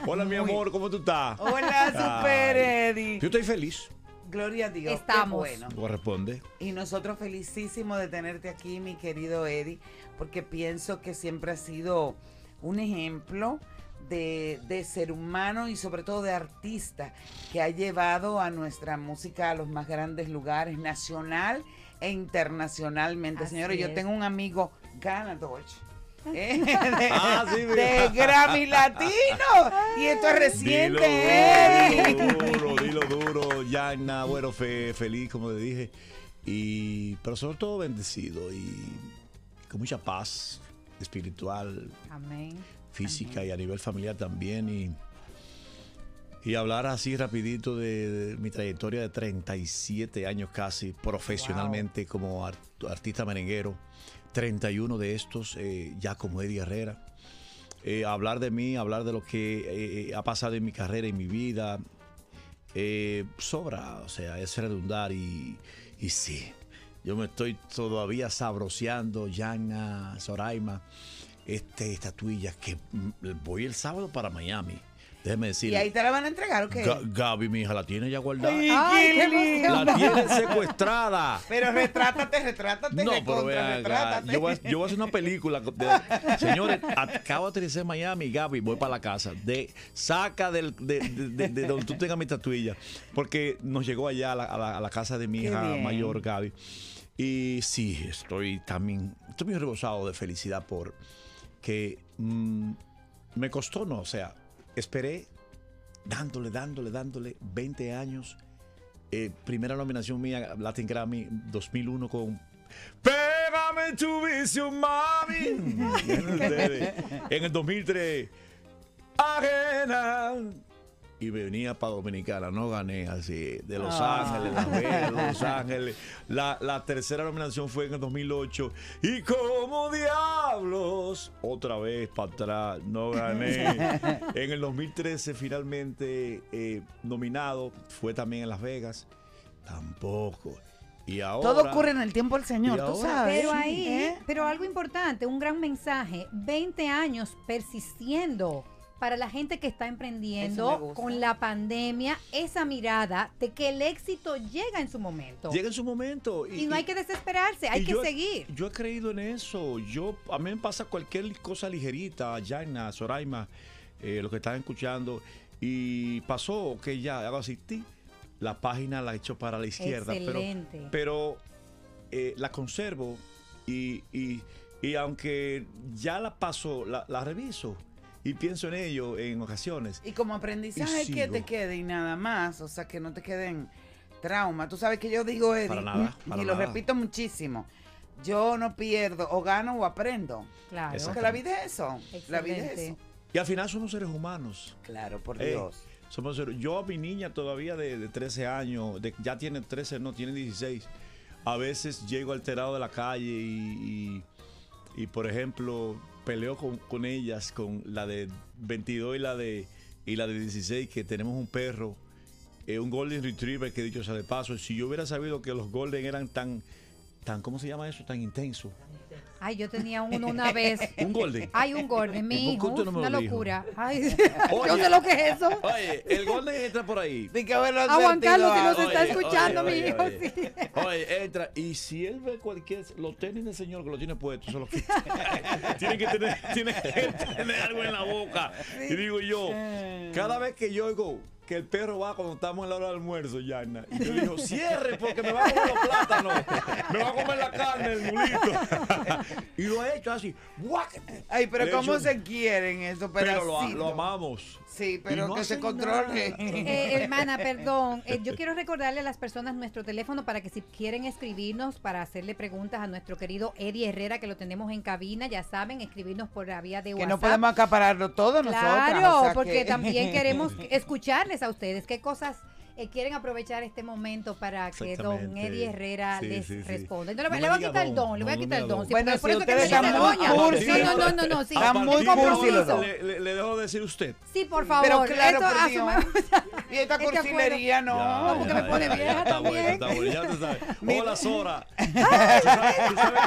Hola, mi amor, ¿cómo tú estás? Hola, Super Eddie. Yo estoy feliz. Gloria a Dios. qué Estamos. bueno. Corresponde. Y nosotros felicísimos de tenerte aquí, mi querido Eddie, porque pienso que siempre has sido un ejemplo de, de ser humano y sobre todo de artista que ha llevado a nuestra música a los más grandes lugares, nacional e internacionalmente. Así Señores, yo tengo un amigo ganador. ¿Eh? de, Ah, sí, de Grammy Latino. Y esto es reciente dilo duro, dilo duro, Yana, bueno, fe- feliz, como le dije, y, pero sobre todo bendecido y con mucha paz espiritual, Amén. física y a nivel familiar también, y, y hablar así rapidito de, de mi trayectoria de 37 años casi profesionalmente como art- artista merenguero, 31 de estos eh, ya como Eddie Herrera eh, hablar de mí, hablar de lo que eh, ha pasado en mi carrera, en mi vida, sobra, o sea, es redundar y, y sí, yo me estoy todavía sabroseando, Yana, Soraima, este, estatuillas que mm, voy el sábado para Miami. Déjeme decir. ¿Y ahí te la van a entregar o qué? Gaby, mi hija, la tiene ya guardada. Ay, Ay, qué lindo. La tiene secuestrada. Pero retrátate, retrátate, No, pero retrátate. yo, voy a, yo voy a hacer una película. de- señores, acabo de aterrizar en Miami, Gaby, voy para la casa. De, saca del, de, de- de- de donde tú tengas mi tatuilla. Porque nos llegó allá a la, a la- a la casa de mi Qué hija bien. mayor, Gaby. Y sí, estoy también, estoy muy rebosado de felicidad por que mm, me costó, no, o sea, esperé dándole, dándole, dándole 20 años. Eh, primera nominación mía, Latin Grammy 2001 con Pégame tu vicio, mami. en el 2003, Arena. Y venía para Dominicana, no gané así, de Los Ah. Ángeles, Las Vegas, Los Ángeles. La, la tercera nominación fue en el 2008. Y como diablos, otra vez para atrás, no gané. en el 2013 finalmente eh, nominado, fue también en Las Vegas, tampoco. Y ahora... Todo ocurre en el tiempo del Señor, tú sabes. Pero ahí, ¿eh? pero algo importante, un gran mensaje, 20 años persistiendo para la gente que está emprendiendo con la pandemia, esa mirada de que el éxito llega en su momento. Llega en su momento. y, no hay que desesperarse, hay que yo- seguir. Yo he creído en eso. Yo, a mí me pasa cualquier cosa ligerita, Jaina, Soraima, eh, los que están escuchando, y pasó que ya hago así, la página la he hecho para la izquierda. pero-. Pero, eh, la conservo y, y- y aunque ya la paso, la, la reviso y pienso en ello en ocasiones. Y como aprendizaje Y que te quede y nada más, o sea, que no te queden trauma. Tú sabes que yo digo, Eddie, Para nada, y lo nada. repito muchísimo, yo no pierdo, o gano o aprendo. Claro. Porque la vida es eso, la vida es eso. Y al final somos seres humanos. Claro, por Eh, Dios. somos seres- yo a mi niña todavía de, de 13 años, de- ya tiene 13, no, tiene 16. A veces llego alterado de la calle y, y- y, por ejemplo, peleo con, con ellas, con la de 22 y la de, y la de 16, que tenemos un perro, eh, un Golden Retriever, que dicho sea de paso, si yo hubiera sabido que los Golden eran tan, tan ¿cómo se llama eso? Tan intenso. Ay, yo tenía uno una vez. Un Golden. Ay, un Golden, mi ¿Por hijo. no una dijo? locura. Ay, Oye. yo sé lo que es eso. Oye, el Golden entra por ahí. Di que haberlo A Juan Carlos, si nos está escuchando, oye, mi oye, hijo, oye. sí. Oye, entra. Y si él ve cualquier. Los tenis del señor que lo tiene puesto, se los quita. tiene, que tener, tiene que tener algo en la boca. Y digo yo, cada vez que yo oigo que el perro va cuando estamos en la hora del almuerzo, Yana, y yo digo, cierre porque me va a comer los plátanos. Me va a comer la carne, el mulito. y lo he hecho así. ¡guácate! Ay, pero Le ¿cómo se quieren esos Pero lo, pedacitos? lo amamos. Sí, pero no que se controle. Eh, hermana, perdón. eh, yo quiero recordarle a las personas nuestro teléfono para que si quieren escribirnos para hacerle preguntas a nuestro querido Eddie Herrera, que lo tenemos en cabina, ya saben, escribirnos por la vía de Que WhatsApp. no podemos acapararlo todo nosotros. Claro, porque también queremos escucharles a ustedes. ¿Qué cosas eh, quieren aprovechar este momento para que don. Eddie Herrera Sí, les sí, sí. responda? No, le, No voy a quitar el don, le voy a no, quitar no el don. Bueno, por- si eso que ustedes me están muy. No, no, no, no, no, sí. Están muy cursilos. le, le- le dejo decir usted. Sí, por favor. Pero claro, por Dios. Y esta Es que cursilería no. Ya, porque me pone vieja también. bueno, está bueno, ya tú sabes. Hola, Sora. tú sabes,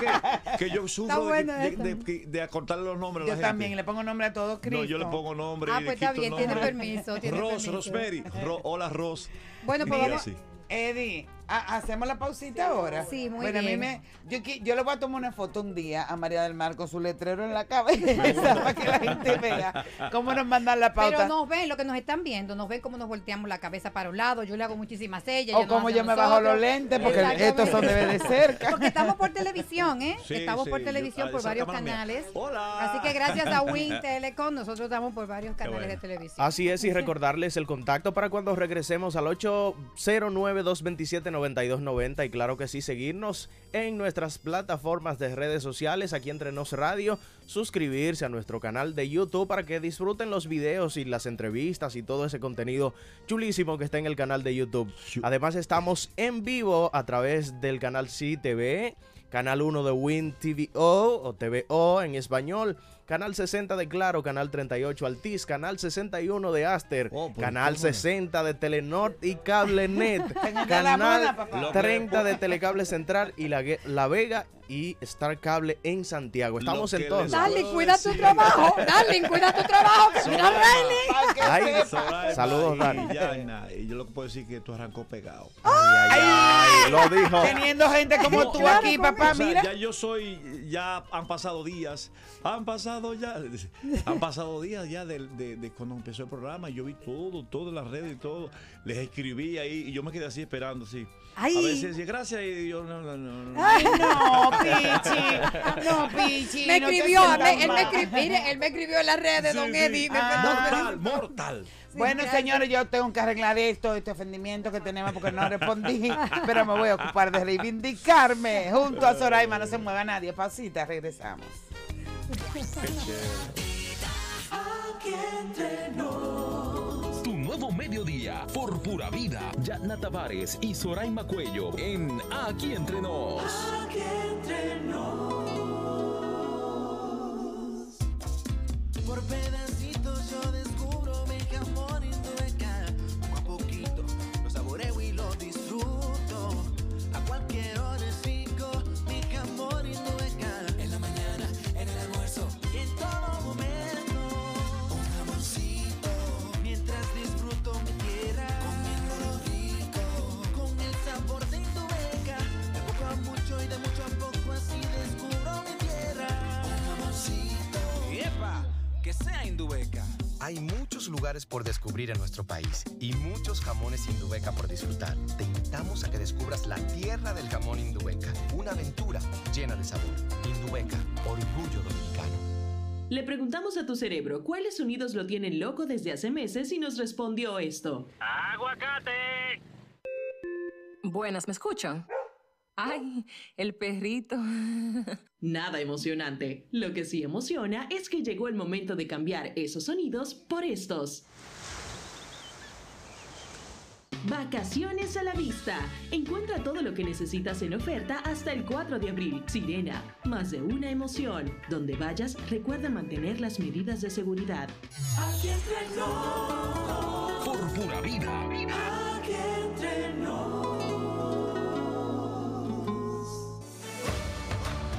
que, que yo sufro de, bueno de, esto. de- de- de acortarle los nombres a Yo la gente. también le pongo nombre a todo Cristo. No, yo le pongo nombre Ah, y pues le está quito bien, tiene permiso, tiene Ros, permiso. Rosemary. Ro- hola, Ros. Bueno, pues vamos. Eddie, ha- hacemos la pausita ahora. Sí, muy bueno, bien. a mí me, yo, yo le voy a tomar una foto un día a María del Mar con su letrero en la cabeza para que la gente vea cómo nos mandan la pauta. Pero nos ven, lo que nos están viendo, nos ven cómo nos volteamos la cabeza para un lado. Yo le hago muchísimas sellas. o hace yo me bajo los lentes porque estos son debe de cerca. Porque estamos por televisión, ¿eh? Sí, estamos sí, por televisión ah, por varios mía. canales. Hola. Así que gracias a Win Telecom, nosotros estamos por varios canales bueno. de televisión. Así es, y recordarles el contacto para cuando regresemos al 809-227-9290 y claro que sí, seguirnos en nuestras plataformas de redes sociales, aquí entre Nos Radio, suscribirse a nuestro canal de YouTube para que disfruten los videos y las entrevistas y todo ese contenido chulísimo que está en el canal de YouTube. Además estamos en vivo a través del canal CTV, canal 1 de Win TVO o TVO en español, canal 60 de Claro, canal 38 Altiz, canal 61 de Aster, canal 60 de Telenor y CableNet, canal papá. 30 de Telecable Central y la, La Vega y Star Cable en Santiago. Estamos en todos. Darling, cuida tu trabajo. Darling, cuida tu trabajo. Que mira Riley. Ay, Soraima saludos. Yaina, y yo lo que puedo decir es que tú arrancó pegado. Ay, ay, lo dijo. Teniendo gente como No, tú claro, aquí, papá, o sea, mira. Ya yo soy, ya han pasado días, han pasado ya, han pasado días ya de, de- de cuando empezó el programa y yo vi todo, todo en las redes y todo. Les escribí ahí y yo me quedé así esperando, así. Ay. A veces decía gracias y yo no, no, no. no. Ay, no, Pichi. No, Pichi. Me no escribió, sientas me- él me escribió, mire, él me escribió en las redes de Sí, Don sí. Eddie. Ah. Mortal, mortal. Bueno, gracias. señores, yo tengo que arreglar esto, este ofendimiento que tenemos porque no respondí, pero me voy a ocupar de reivindicarme junto a Soraima. No se mueva nadie, pasita, regresamos. Aquí nos. Tu nuevo mediodía por pura vida. Yatna Tavares y Soraima Cuello en Aquí entre nos. Aquí entre Por por descubrir en nuestro país y muchos jamones Indubeca por disfrutar. Te invitamos a que descubras la tierra del jamón Indubeca, una aventura llena de sabor. Indubeca, orgullo dominicano. Le preguntamos a tu cerebro cuáles sonidos lo tienen loco desde hace meses y nos respondió esto. ¡Aguacate! Buenas, ¿me escuchan? ¡Ay, el perrito! Nada emocionante. Lo que sí emociona es que llegó el momento de cambiar esos sonidos por estos. Vacaciones a la vista. Encuentra todo lo que necesitas en oferta hasta el 4 de abril. Sirena, más de una emoción. Donde vayas, recuerda mantener las medidas de seguridad. Aquí entre nos. Por pura vida. Aquí entre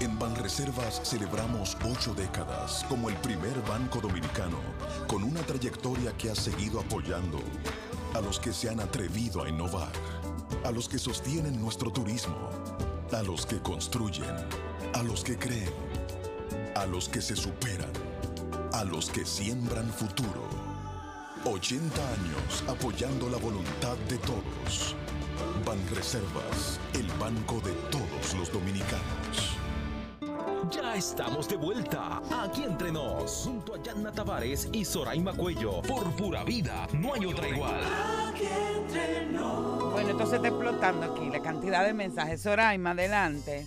En Banreservas celebramos ocho décadas como el primer banco dominicano con una trayectoria que ha seguido apoyando a los que se han atrevido a innovar, a los que sostienen nuestro turismo, a los que construyen, a los que creen, a los que se superan, a los que siembran futuro. 80 años apoyando la voluntad de todos. Banreservas, el banco de todos los dominicanos. Ya estamos de vuelta. Aquí entre nos. Junto a Yatna Tavares y Soraima Cuello. Por pura vida. No hay otra igual. Bueno, entonces está explotando aquí la cantidad de mensajes. Soraima, adelante.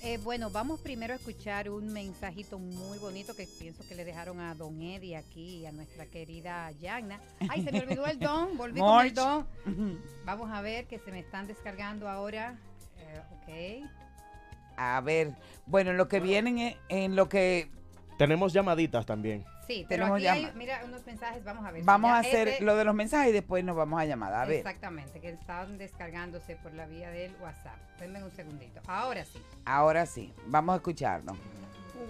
Eh, bueno, vamos primero a escuchar un mensajito muy bonito que pienso que le dejaron a Don Eddie aquí y a nuestra querida Yagna. Ay, se me olvidó el don, volví con el don. Vamos a ver que se me están descargando ahora. Eh, ok. A ver, bueno, en lo que vienen, es- en lo que Tenemos llamaditas también. Sí, pero Tenemos aquí hay, mira, unos mensajes, vamos a ver. vamos a hacer ese- lo de los mensajes y después nos vamos a llamar. A ver. Exactamente, que están descargándose por la vía del WhatsApp. Denme un segundito. Ahora sí. Ahora sí, vamos a escucharlo.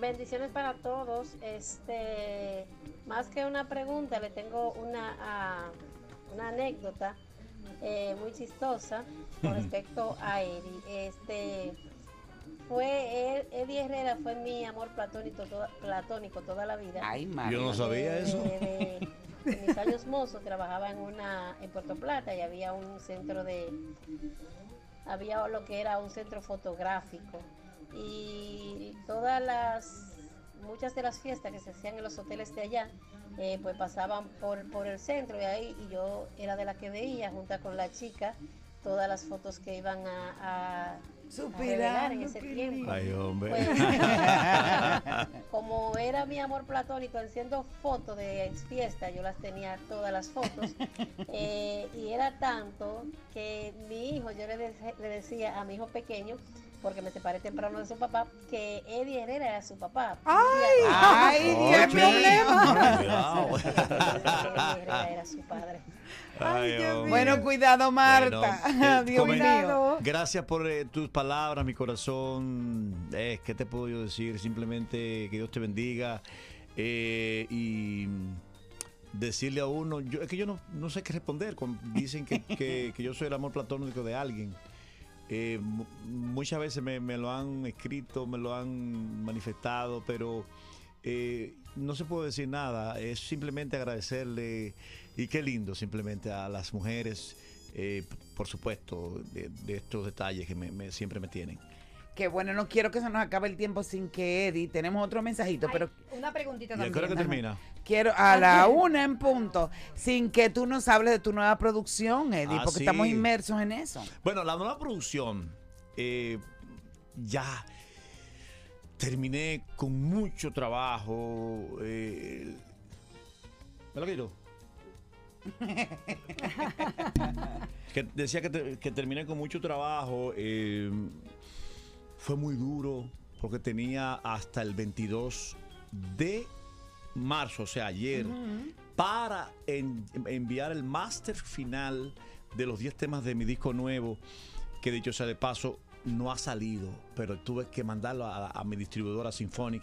Bendiciones para todos. Este, más que una pregunta, le tengo una, ah, una anécdota eh, muy chistosa con respecto a Eddie. Este, fue él- Eddie Herrera fue mi amor platónico toda, platónico toda la vida. Ay, Yo no sabía eso. De, de mis años mozos trabajaba en una en Puerto Plata y había un centro de había lo que era un centro fotográfico y todas las muchas de las fiestas que se hacían en los hoteles de allá eh, pues pasaban por, por el centro y ahí y yo era de la que veía junto con la chica todas las fotos que iban a, a, revelar en ese tiempo Ay, hombre. Pues, como era mi amor platónico haciendo fotos de fiesta, yo las tenía todas las fotos. eh, y era tanto que mi hijo, yo le, dece- le decía a mi hijo pequeño, porque me separé temprano de su papá, que Eddie Herrera era su papá. ¡Ay! ¡Ay, qué problema! Eddie Herrera era su padre. Ay, hombre. Bueno, cuidado, Marta. Bueno, eh, Dios mío. Gracias por eh, tus palabras, mi corazón. Eh, ¿Qué te puedo yo decir? Simplemente que Dios te bendiga. eh, y decirle a uno, yo, es que yo no, no sé qué responder cuando dicen que, que- que yo soy el amor platónico de alguien. Eh, mu- muchas veces me, me lo han escrito, me lo han manifestado, pero eh, no se puede decir nada. Es simplemente agradecerle y qué lindo simplemente a las mujeres, eh, por supuesto, de, de estos detalles que me- me- siempre me tienen. Que bueno, no quiero que se nos acabe el tiempo sin que Eddie. Tenemos otro mensajito, pero Una preguntita ¿Y a también. hora que termina? quiero a la una en punto, sin que tú nos hables de tu nueva producción, Eddie, Ah, porque sí. estamos inmersos en eso. Bueno, la nueva producción, eh, ya terminé con mucho trabajo. eh, ¿Me lo quito? que decía que, te- que terminé con mucho trabajo. eh, fue muy duro porque tenía hasta el 22 de marzo, o sea, ayer, para en- enviar el máster final de los 10 temas de mi disco nuevo, que dicho sea de paso, no ha salido, pero tuve que mandarlo a, a mi distribuidora Symphonic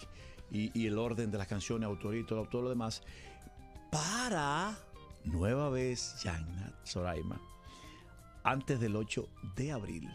y, y el orden de las canciones, autoría y todo, todo lo demás, para nueva vez, Jaina Soraima, antes del 8 de abril,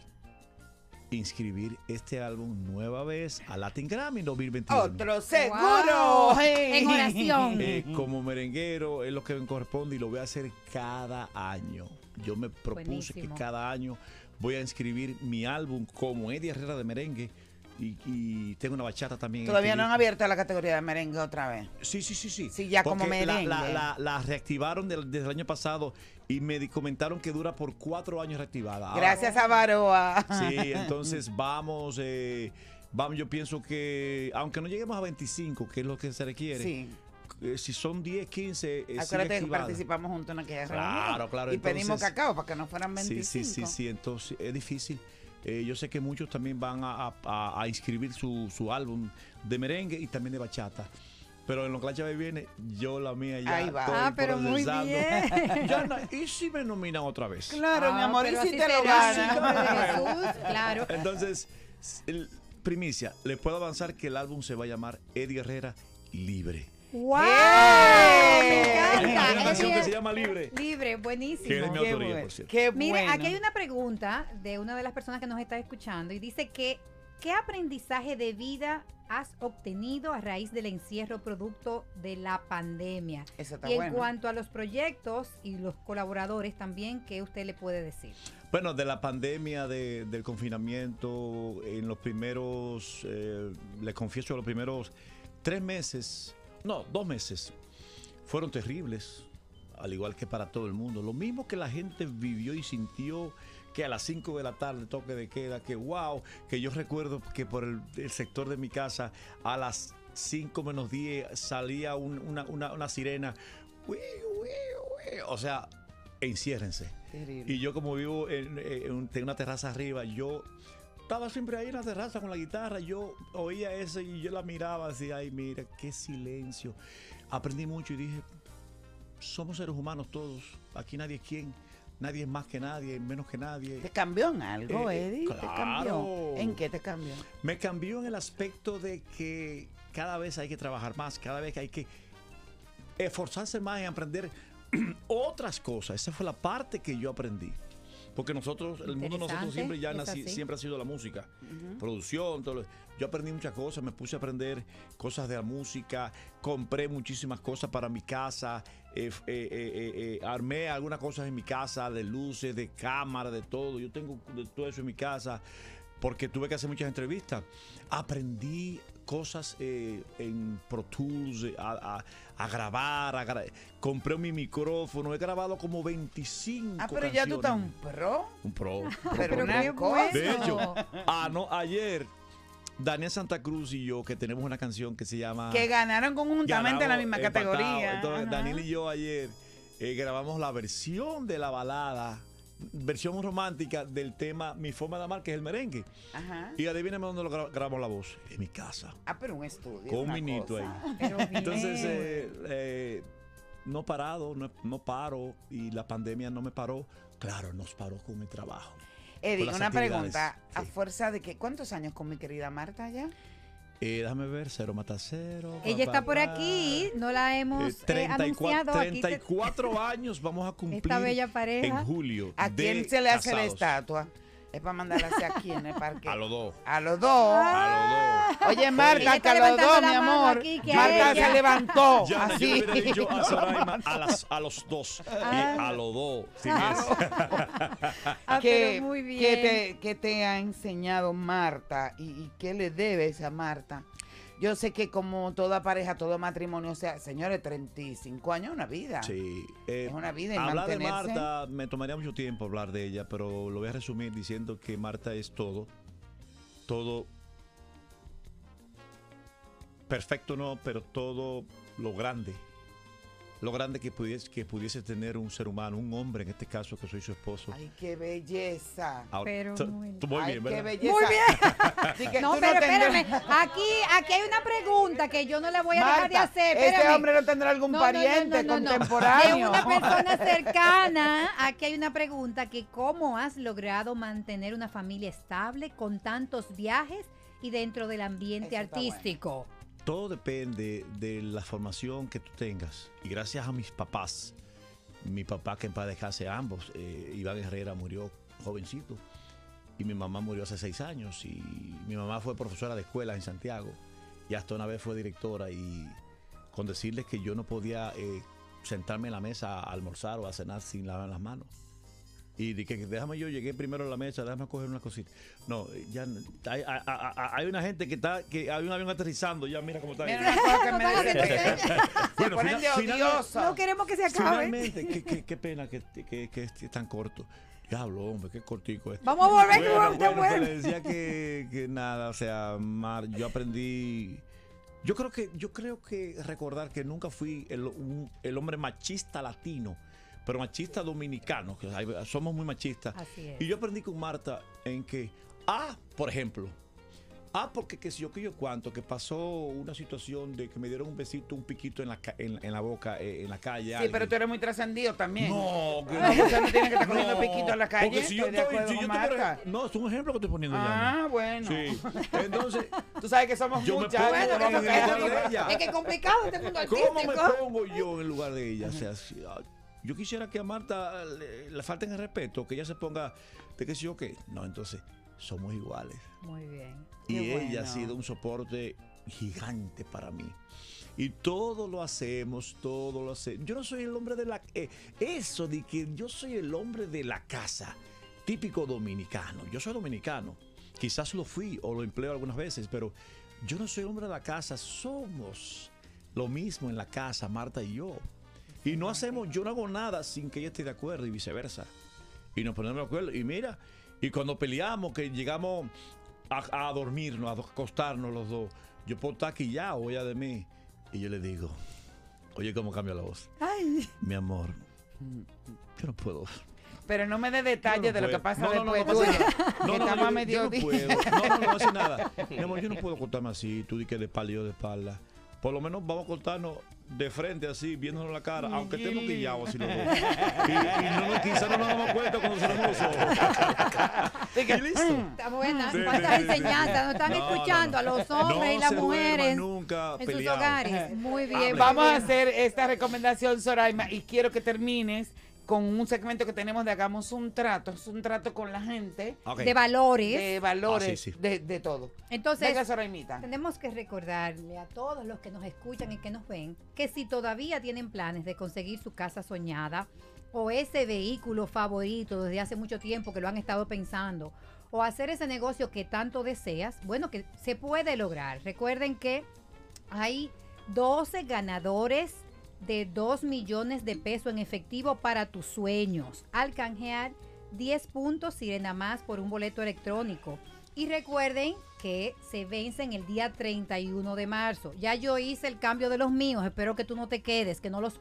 inscribir este álbum nueva vez a Latin Grammy 2021. Otro seguro. Wow. En oración. Eh, como merenguero es lo que me corresponde y lo voy a hacer cada año. Yo me propuse Buenísimo. que cada año voy a inscribir mi álbum como Eddie Herrera de merengue y, y tengo una bachata también. Todavía este no han abierto la categoría de merengue otra vez. Sí, sí, sí, sí. Sí, ya como Porque la- merengue. La, la- la reactivaron del- desde el año pasado y me comentaron que dura por cuatro años reactivada. Ahora- Gracias a Baroa. Sí, entonces vamos, eh, vamos, yo pienso que, aunque no lleguemos a 25, que es lo que se requiere, Sí. eh, si son 10, 15, eh, Acuérdate que participamos juntos en aquella Claro, reunión. claro, Y pedimos entonces- cacao para que no fueran Sí, 25. sí, sí, sí, entonces es difícil. Eh, yo sé que muchos también van a, a- a inscribir su, su álbum de merengue y también de bachata. Pero en lo que la chava viene, yo la mía ya. Ahí va. estoy Ah, pero muy bien. ¿Y si me nominan otra vez? Claro, mi Ah, amor, y si te lo ganas. claro. Entonces, el- primicia, les puedo avanzar que el álbum se va a llamar Eddie Herrera Libre. ¡Wow! Me Hay una canción que se llama Libre. Libre, buenísimo. Que es mi Qué autoría, bueno, por cierto. Qué Mire, bueno. aquí hay una pregunta de una de las personas que nos está escuchando y dice que ¿qué aprendizaje de vida has obtenido a raíz del encierro producto de la pandemia? Eso está y en bueno. cuanto a los proyectos y los colaboradores también, ¿qué usted le puede decir? Bueno, de la pandemia, de- del confinamiento, en los primeros, eh, les confieso, los primeros tres meses, no, dos meses, fueron terribles, al igual que para todo el mundo. Lo mismo que la gente vivió y sintió que a las 5 de la tarde toque de queda, que wow, que yo recuerdo que por el, el sector de mi casa a las 5 menos 10 salía un- una, una- una sirena. O sea, enciérrense. Terrible. Y yo como vivo en, tengo una terraza arriba, yo estaba siempre ahí en la terraza con la guitarra, yo oía eso y yo la miraba así, ay mira, qué silencio. Aprendí mucho y dije, somos seres humanos todos, aquí nadie es quien, nadie es más que nadie, menos que nadie. ¿Te cambió en algo, Eh, Eddie? ¿Te claro. cambió? ¿En qué te cambió? Me cambió en el aspecto de que cada vez hay que trabajar más, cada vez hay que esforzarse más en aprender otras cosas. Esa fue la parte que yo aprendí. Porque nosotros, el mundo nosotros siempre ya nací- siempre ha sido la música, producción, todo lo- Yo aprendí muchas cosas, me puse a aprender cosas de la música, compré muchísimas cosas para mi casa, eh, eh, eh, eh, eh, armé algunas cosas en mi casa, de luces, de cámara, de todo. Yo tengo de todo eso en mi casa porque tuve que hacer muchas entrevistas. Aprendí cosas eh, en Pro Tools, eh, a, a- a grabar, a gra- compré mi micrófono, he grabado como 25 Ah, pero ya tú estás un pro. Un pro. Pero una qué. De hecho, ah, no, ayer Daniel Santa Cruz y yo, que tenemos una canción que se llama... Que ganaron conjuntamente en la misma empatado. categoría. Entonces. Daniel y yo ayer eh, grabamos la versión de la balada versión romántica del tema Mi forma de amar, que es el merengue. Ajá. Y adivíname dónde lo gra- grabamos la voz. En mi casa. Ah, pero un estudio. Con un minito cosa. ahí. Pero bien. Entonces, eh, eh, no parado, no, no paro y la pandemia no me paró. Claro, nos paró con el trabajo. Las una pregunta. ¿A fuerza de qué? ¿Cuántos años con mi querida Marta ya? Eh, déjame ver, cero mata cero. Ella está por aquí, no la hemos Eh, eh, 34, anunciado. Aquí te- 34 años vamos a cumplir Esta bella pareja. en julio. ¿A quién se le hace la estatua? Es para mandarla hacia aquí en el parque. A los dos. A los dos. A los dos. Oye, Marta, que a los dos, mi amor. aquí, que a Marta ella. se levantó. Ya, yo así. le hubiera dicho a Zoraima a, las- a los dos. Ah. Y a los dos. sin Ah, ¿Qué, pero muy bien. qué te, qué te ha enseñado Marta y, y qué le debes a Marta? Yo sé que como toda pareja, todo matrimonio, o sea, señores, 35 años es una vida. Sí. eh, Es una vida y hablar de Marta, me tomaría mucho tiempo hablar de ella, pero lo voy a resumir diciendo que Marta es todo. Todo. Perfecto no, pero todo lo grande. Lo grande que pudiese, que pudiese tener un ser humano, un hombre en este caso, que soy su esposo. Ay, qué belleza. Pero tú- muy- tú muy Ay, bien, qué ¿verdad? belleza. Muy bien. Así que No, pero tendrás- espérame. Aquí, aquí hay una pregunta que yo no la voy a dejar de hacer. este hombre no tendrá algún No, no, no, pariente no, no, no. contemporáneo. De una persona cercana, aquí hay una pregunta que cómo has logrado mantener una familia estable con tantos viajes y dentro del ambiente Eso está artístico. Todo depende de la formación que tú tengas. Y gracias a mis papás, mi papá que en paz descanse ambos, eh, Iván Herrera murió jovencito y mi mamá murió hace seis años y mi mamá fue profesora de escuela en Santiago y hasta una vez fue directora y con decirles que yo no podía eh, sentarme en la mesa a almorzar o a cenar sin lavar las manos. Y dije, que déjame yo, llegué primero a la mesa, déjame coger una cosita. No, ya hay, hay- una gente que está, que hay un avión aterrizando, ya mira cómo está. Mira que me Bueno, de final- final-. No queremos que se acabe. Finalmente, qué, qué- qué pena que, que, que es tan corto. Diablo, hombre, qué cortico es. Vamos a volver, que Bueno, vamos a bueno, volver. pues le decía que, que nada, o sea, Mar, yo aprendí. Yo creo que, yo creo que recordar que nunca fui el, un- el hombre machista latino, pero machista dominicano, que hay- somos muy machistas. Así es. Y yo aprendí con Marta en que, ah, por ejemplo, ah, porque que si yo que yo cuánto, que pasó una situación de que me dieron un besito, un piquito en la, ca- en, en la boca, eh, en la calle. Sí, alguien. pero tú eres muy trascendido también. No, que No, usted no tiene que estar cogiendo piquito en la calle. Porque si yo estoy si yo Marta. no, es un ejemplo que estoy poniendo Ah, ya. bueno. Sí. Entonces, Tú sabes que somos Yo me muchas. pongo bueno, en vamos el a lugar caer. de ella. Es que es complicado este mundo ¿cómo me artístico. pongo yo en lugar de ella? O sea, si, ah, yo quisiera que a Marta le, le falten el respeto, que ella se ponga de que si yo qué. No, entonces, somos iguales. Muy bien. Y Qué ella ha sido un soporte gigante para mí. Y todo lo hacemos, todo lo hacemos. Yo no soy el hombre de la... eh, eso de que yo soy el hombre de la casa, típico dominicano. Yo soy dominicano. Quizás lo fui o lo empleo algunas veces, pero yo no soy el hombre de la casa. Somos lo mismo en la casa, Marta y yo. Y no hacemos, yo no hago nada sin que ella esté de acuerdo y viceversa. Y nos ponemos de acuerdo. Y mira, y cuando peleamos, que llegamos a, a dormirnos, a acostarnos los dos, yo puedo estar aquí ya o ella de mí. Y yo le digo, oye, ¿cómo cambia la voz? Ay, Mi amor, yo no puedo. Pero no me dé detalles no de lo que pasa No, no, no, después no No, no, estamos yo- yo. No, puedo. no, no, no, no hace nada. Mi amor, yo no puedo cortarme así, tú di que de espalda y yo de espalda. Por lo menos vamos a cortarnos de frente así, viéndonos la cara, aunque estemos quillados así los dos. Y, y no, nos- quizás no nos damos cuenta cuando cerramos los ojos. y listo. está buena. Sí, ¿Cuántas sí, sí. enseñanzas nos están No, escuchando no. a los hombres y las se duerman mujeres nunca en sus peleados. hogares? Muy bien. muy Vamos a bien. hacer esta recomendación, Soraima, y quiero que termines con un segmento que tenemos de Hagamos un trato. Es un trato con la gente. De valores. De valores, Ah, sí, sí. De, de todo. Entonces, Venga, tenemos que recordarle a todos los que nos escuchan y que nos ven que si todavía tienen planes de conseguir su casa soñada o ese vehículo favorito desde hace mucho tiempo que lo han estado pensando o hacer ese negocio que tanto deseas, bueno, que se puede lograr. Recuerden que hay 12 ganadores de 2 millones de pesos en efectivo para tus sueños. Al canjear 10 puntos Sirena Más por un boleto electrónico. Y recuerden que se vencen el día 31 de marzo. Ya yo hice el cambio de los míos. Espero que tú no te quedes, que no los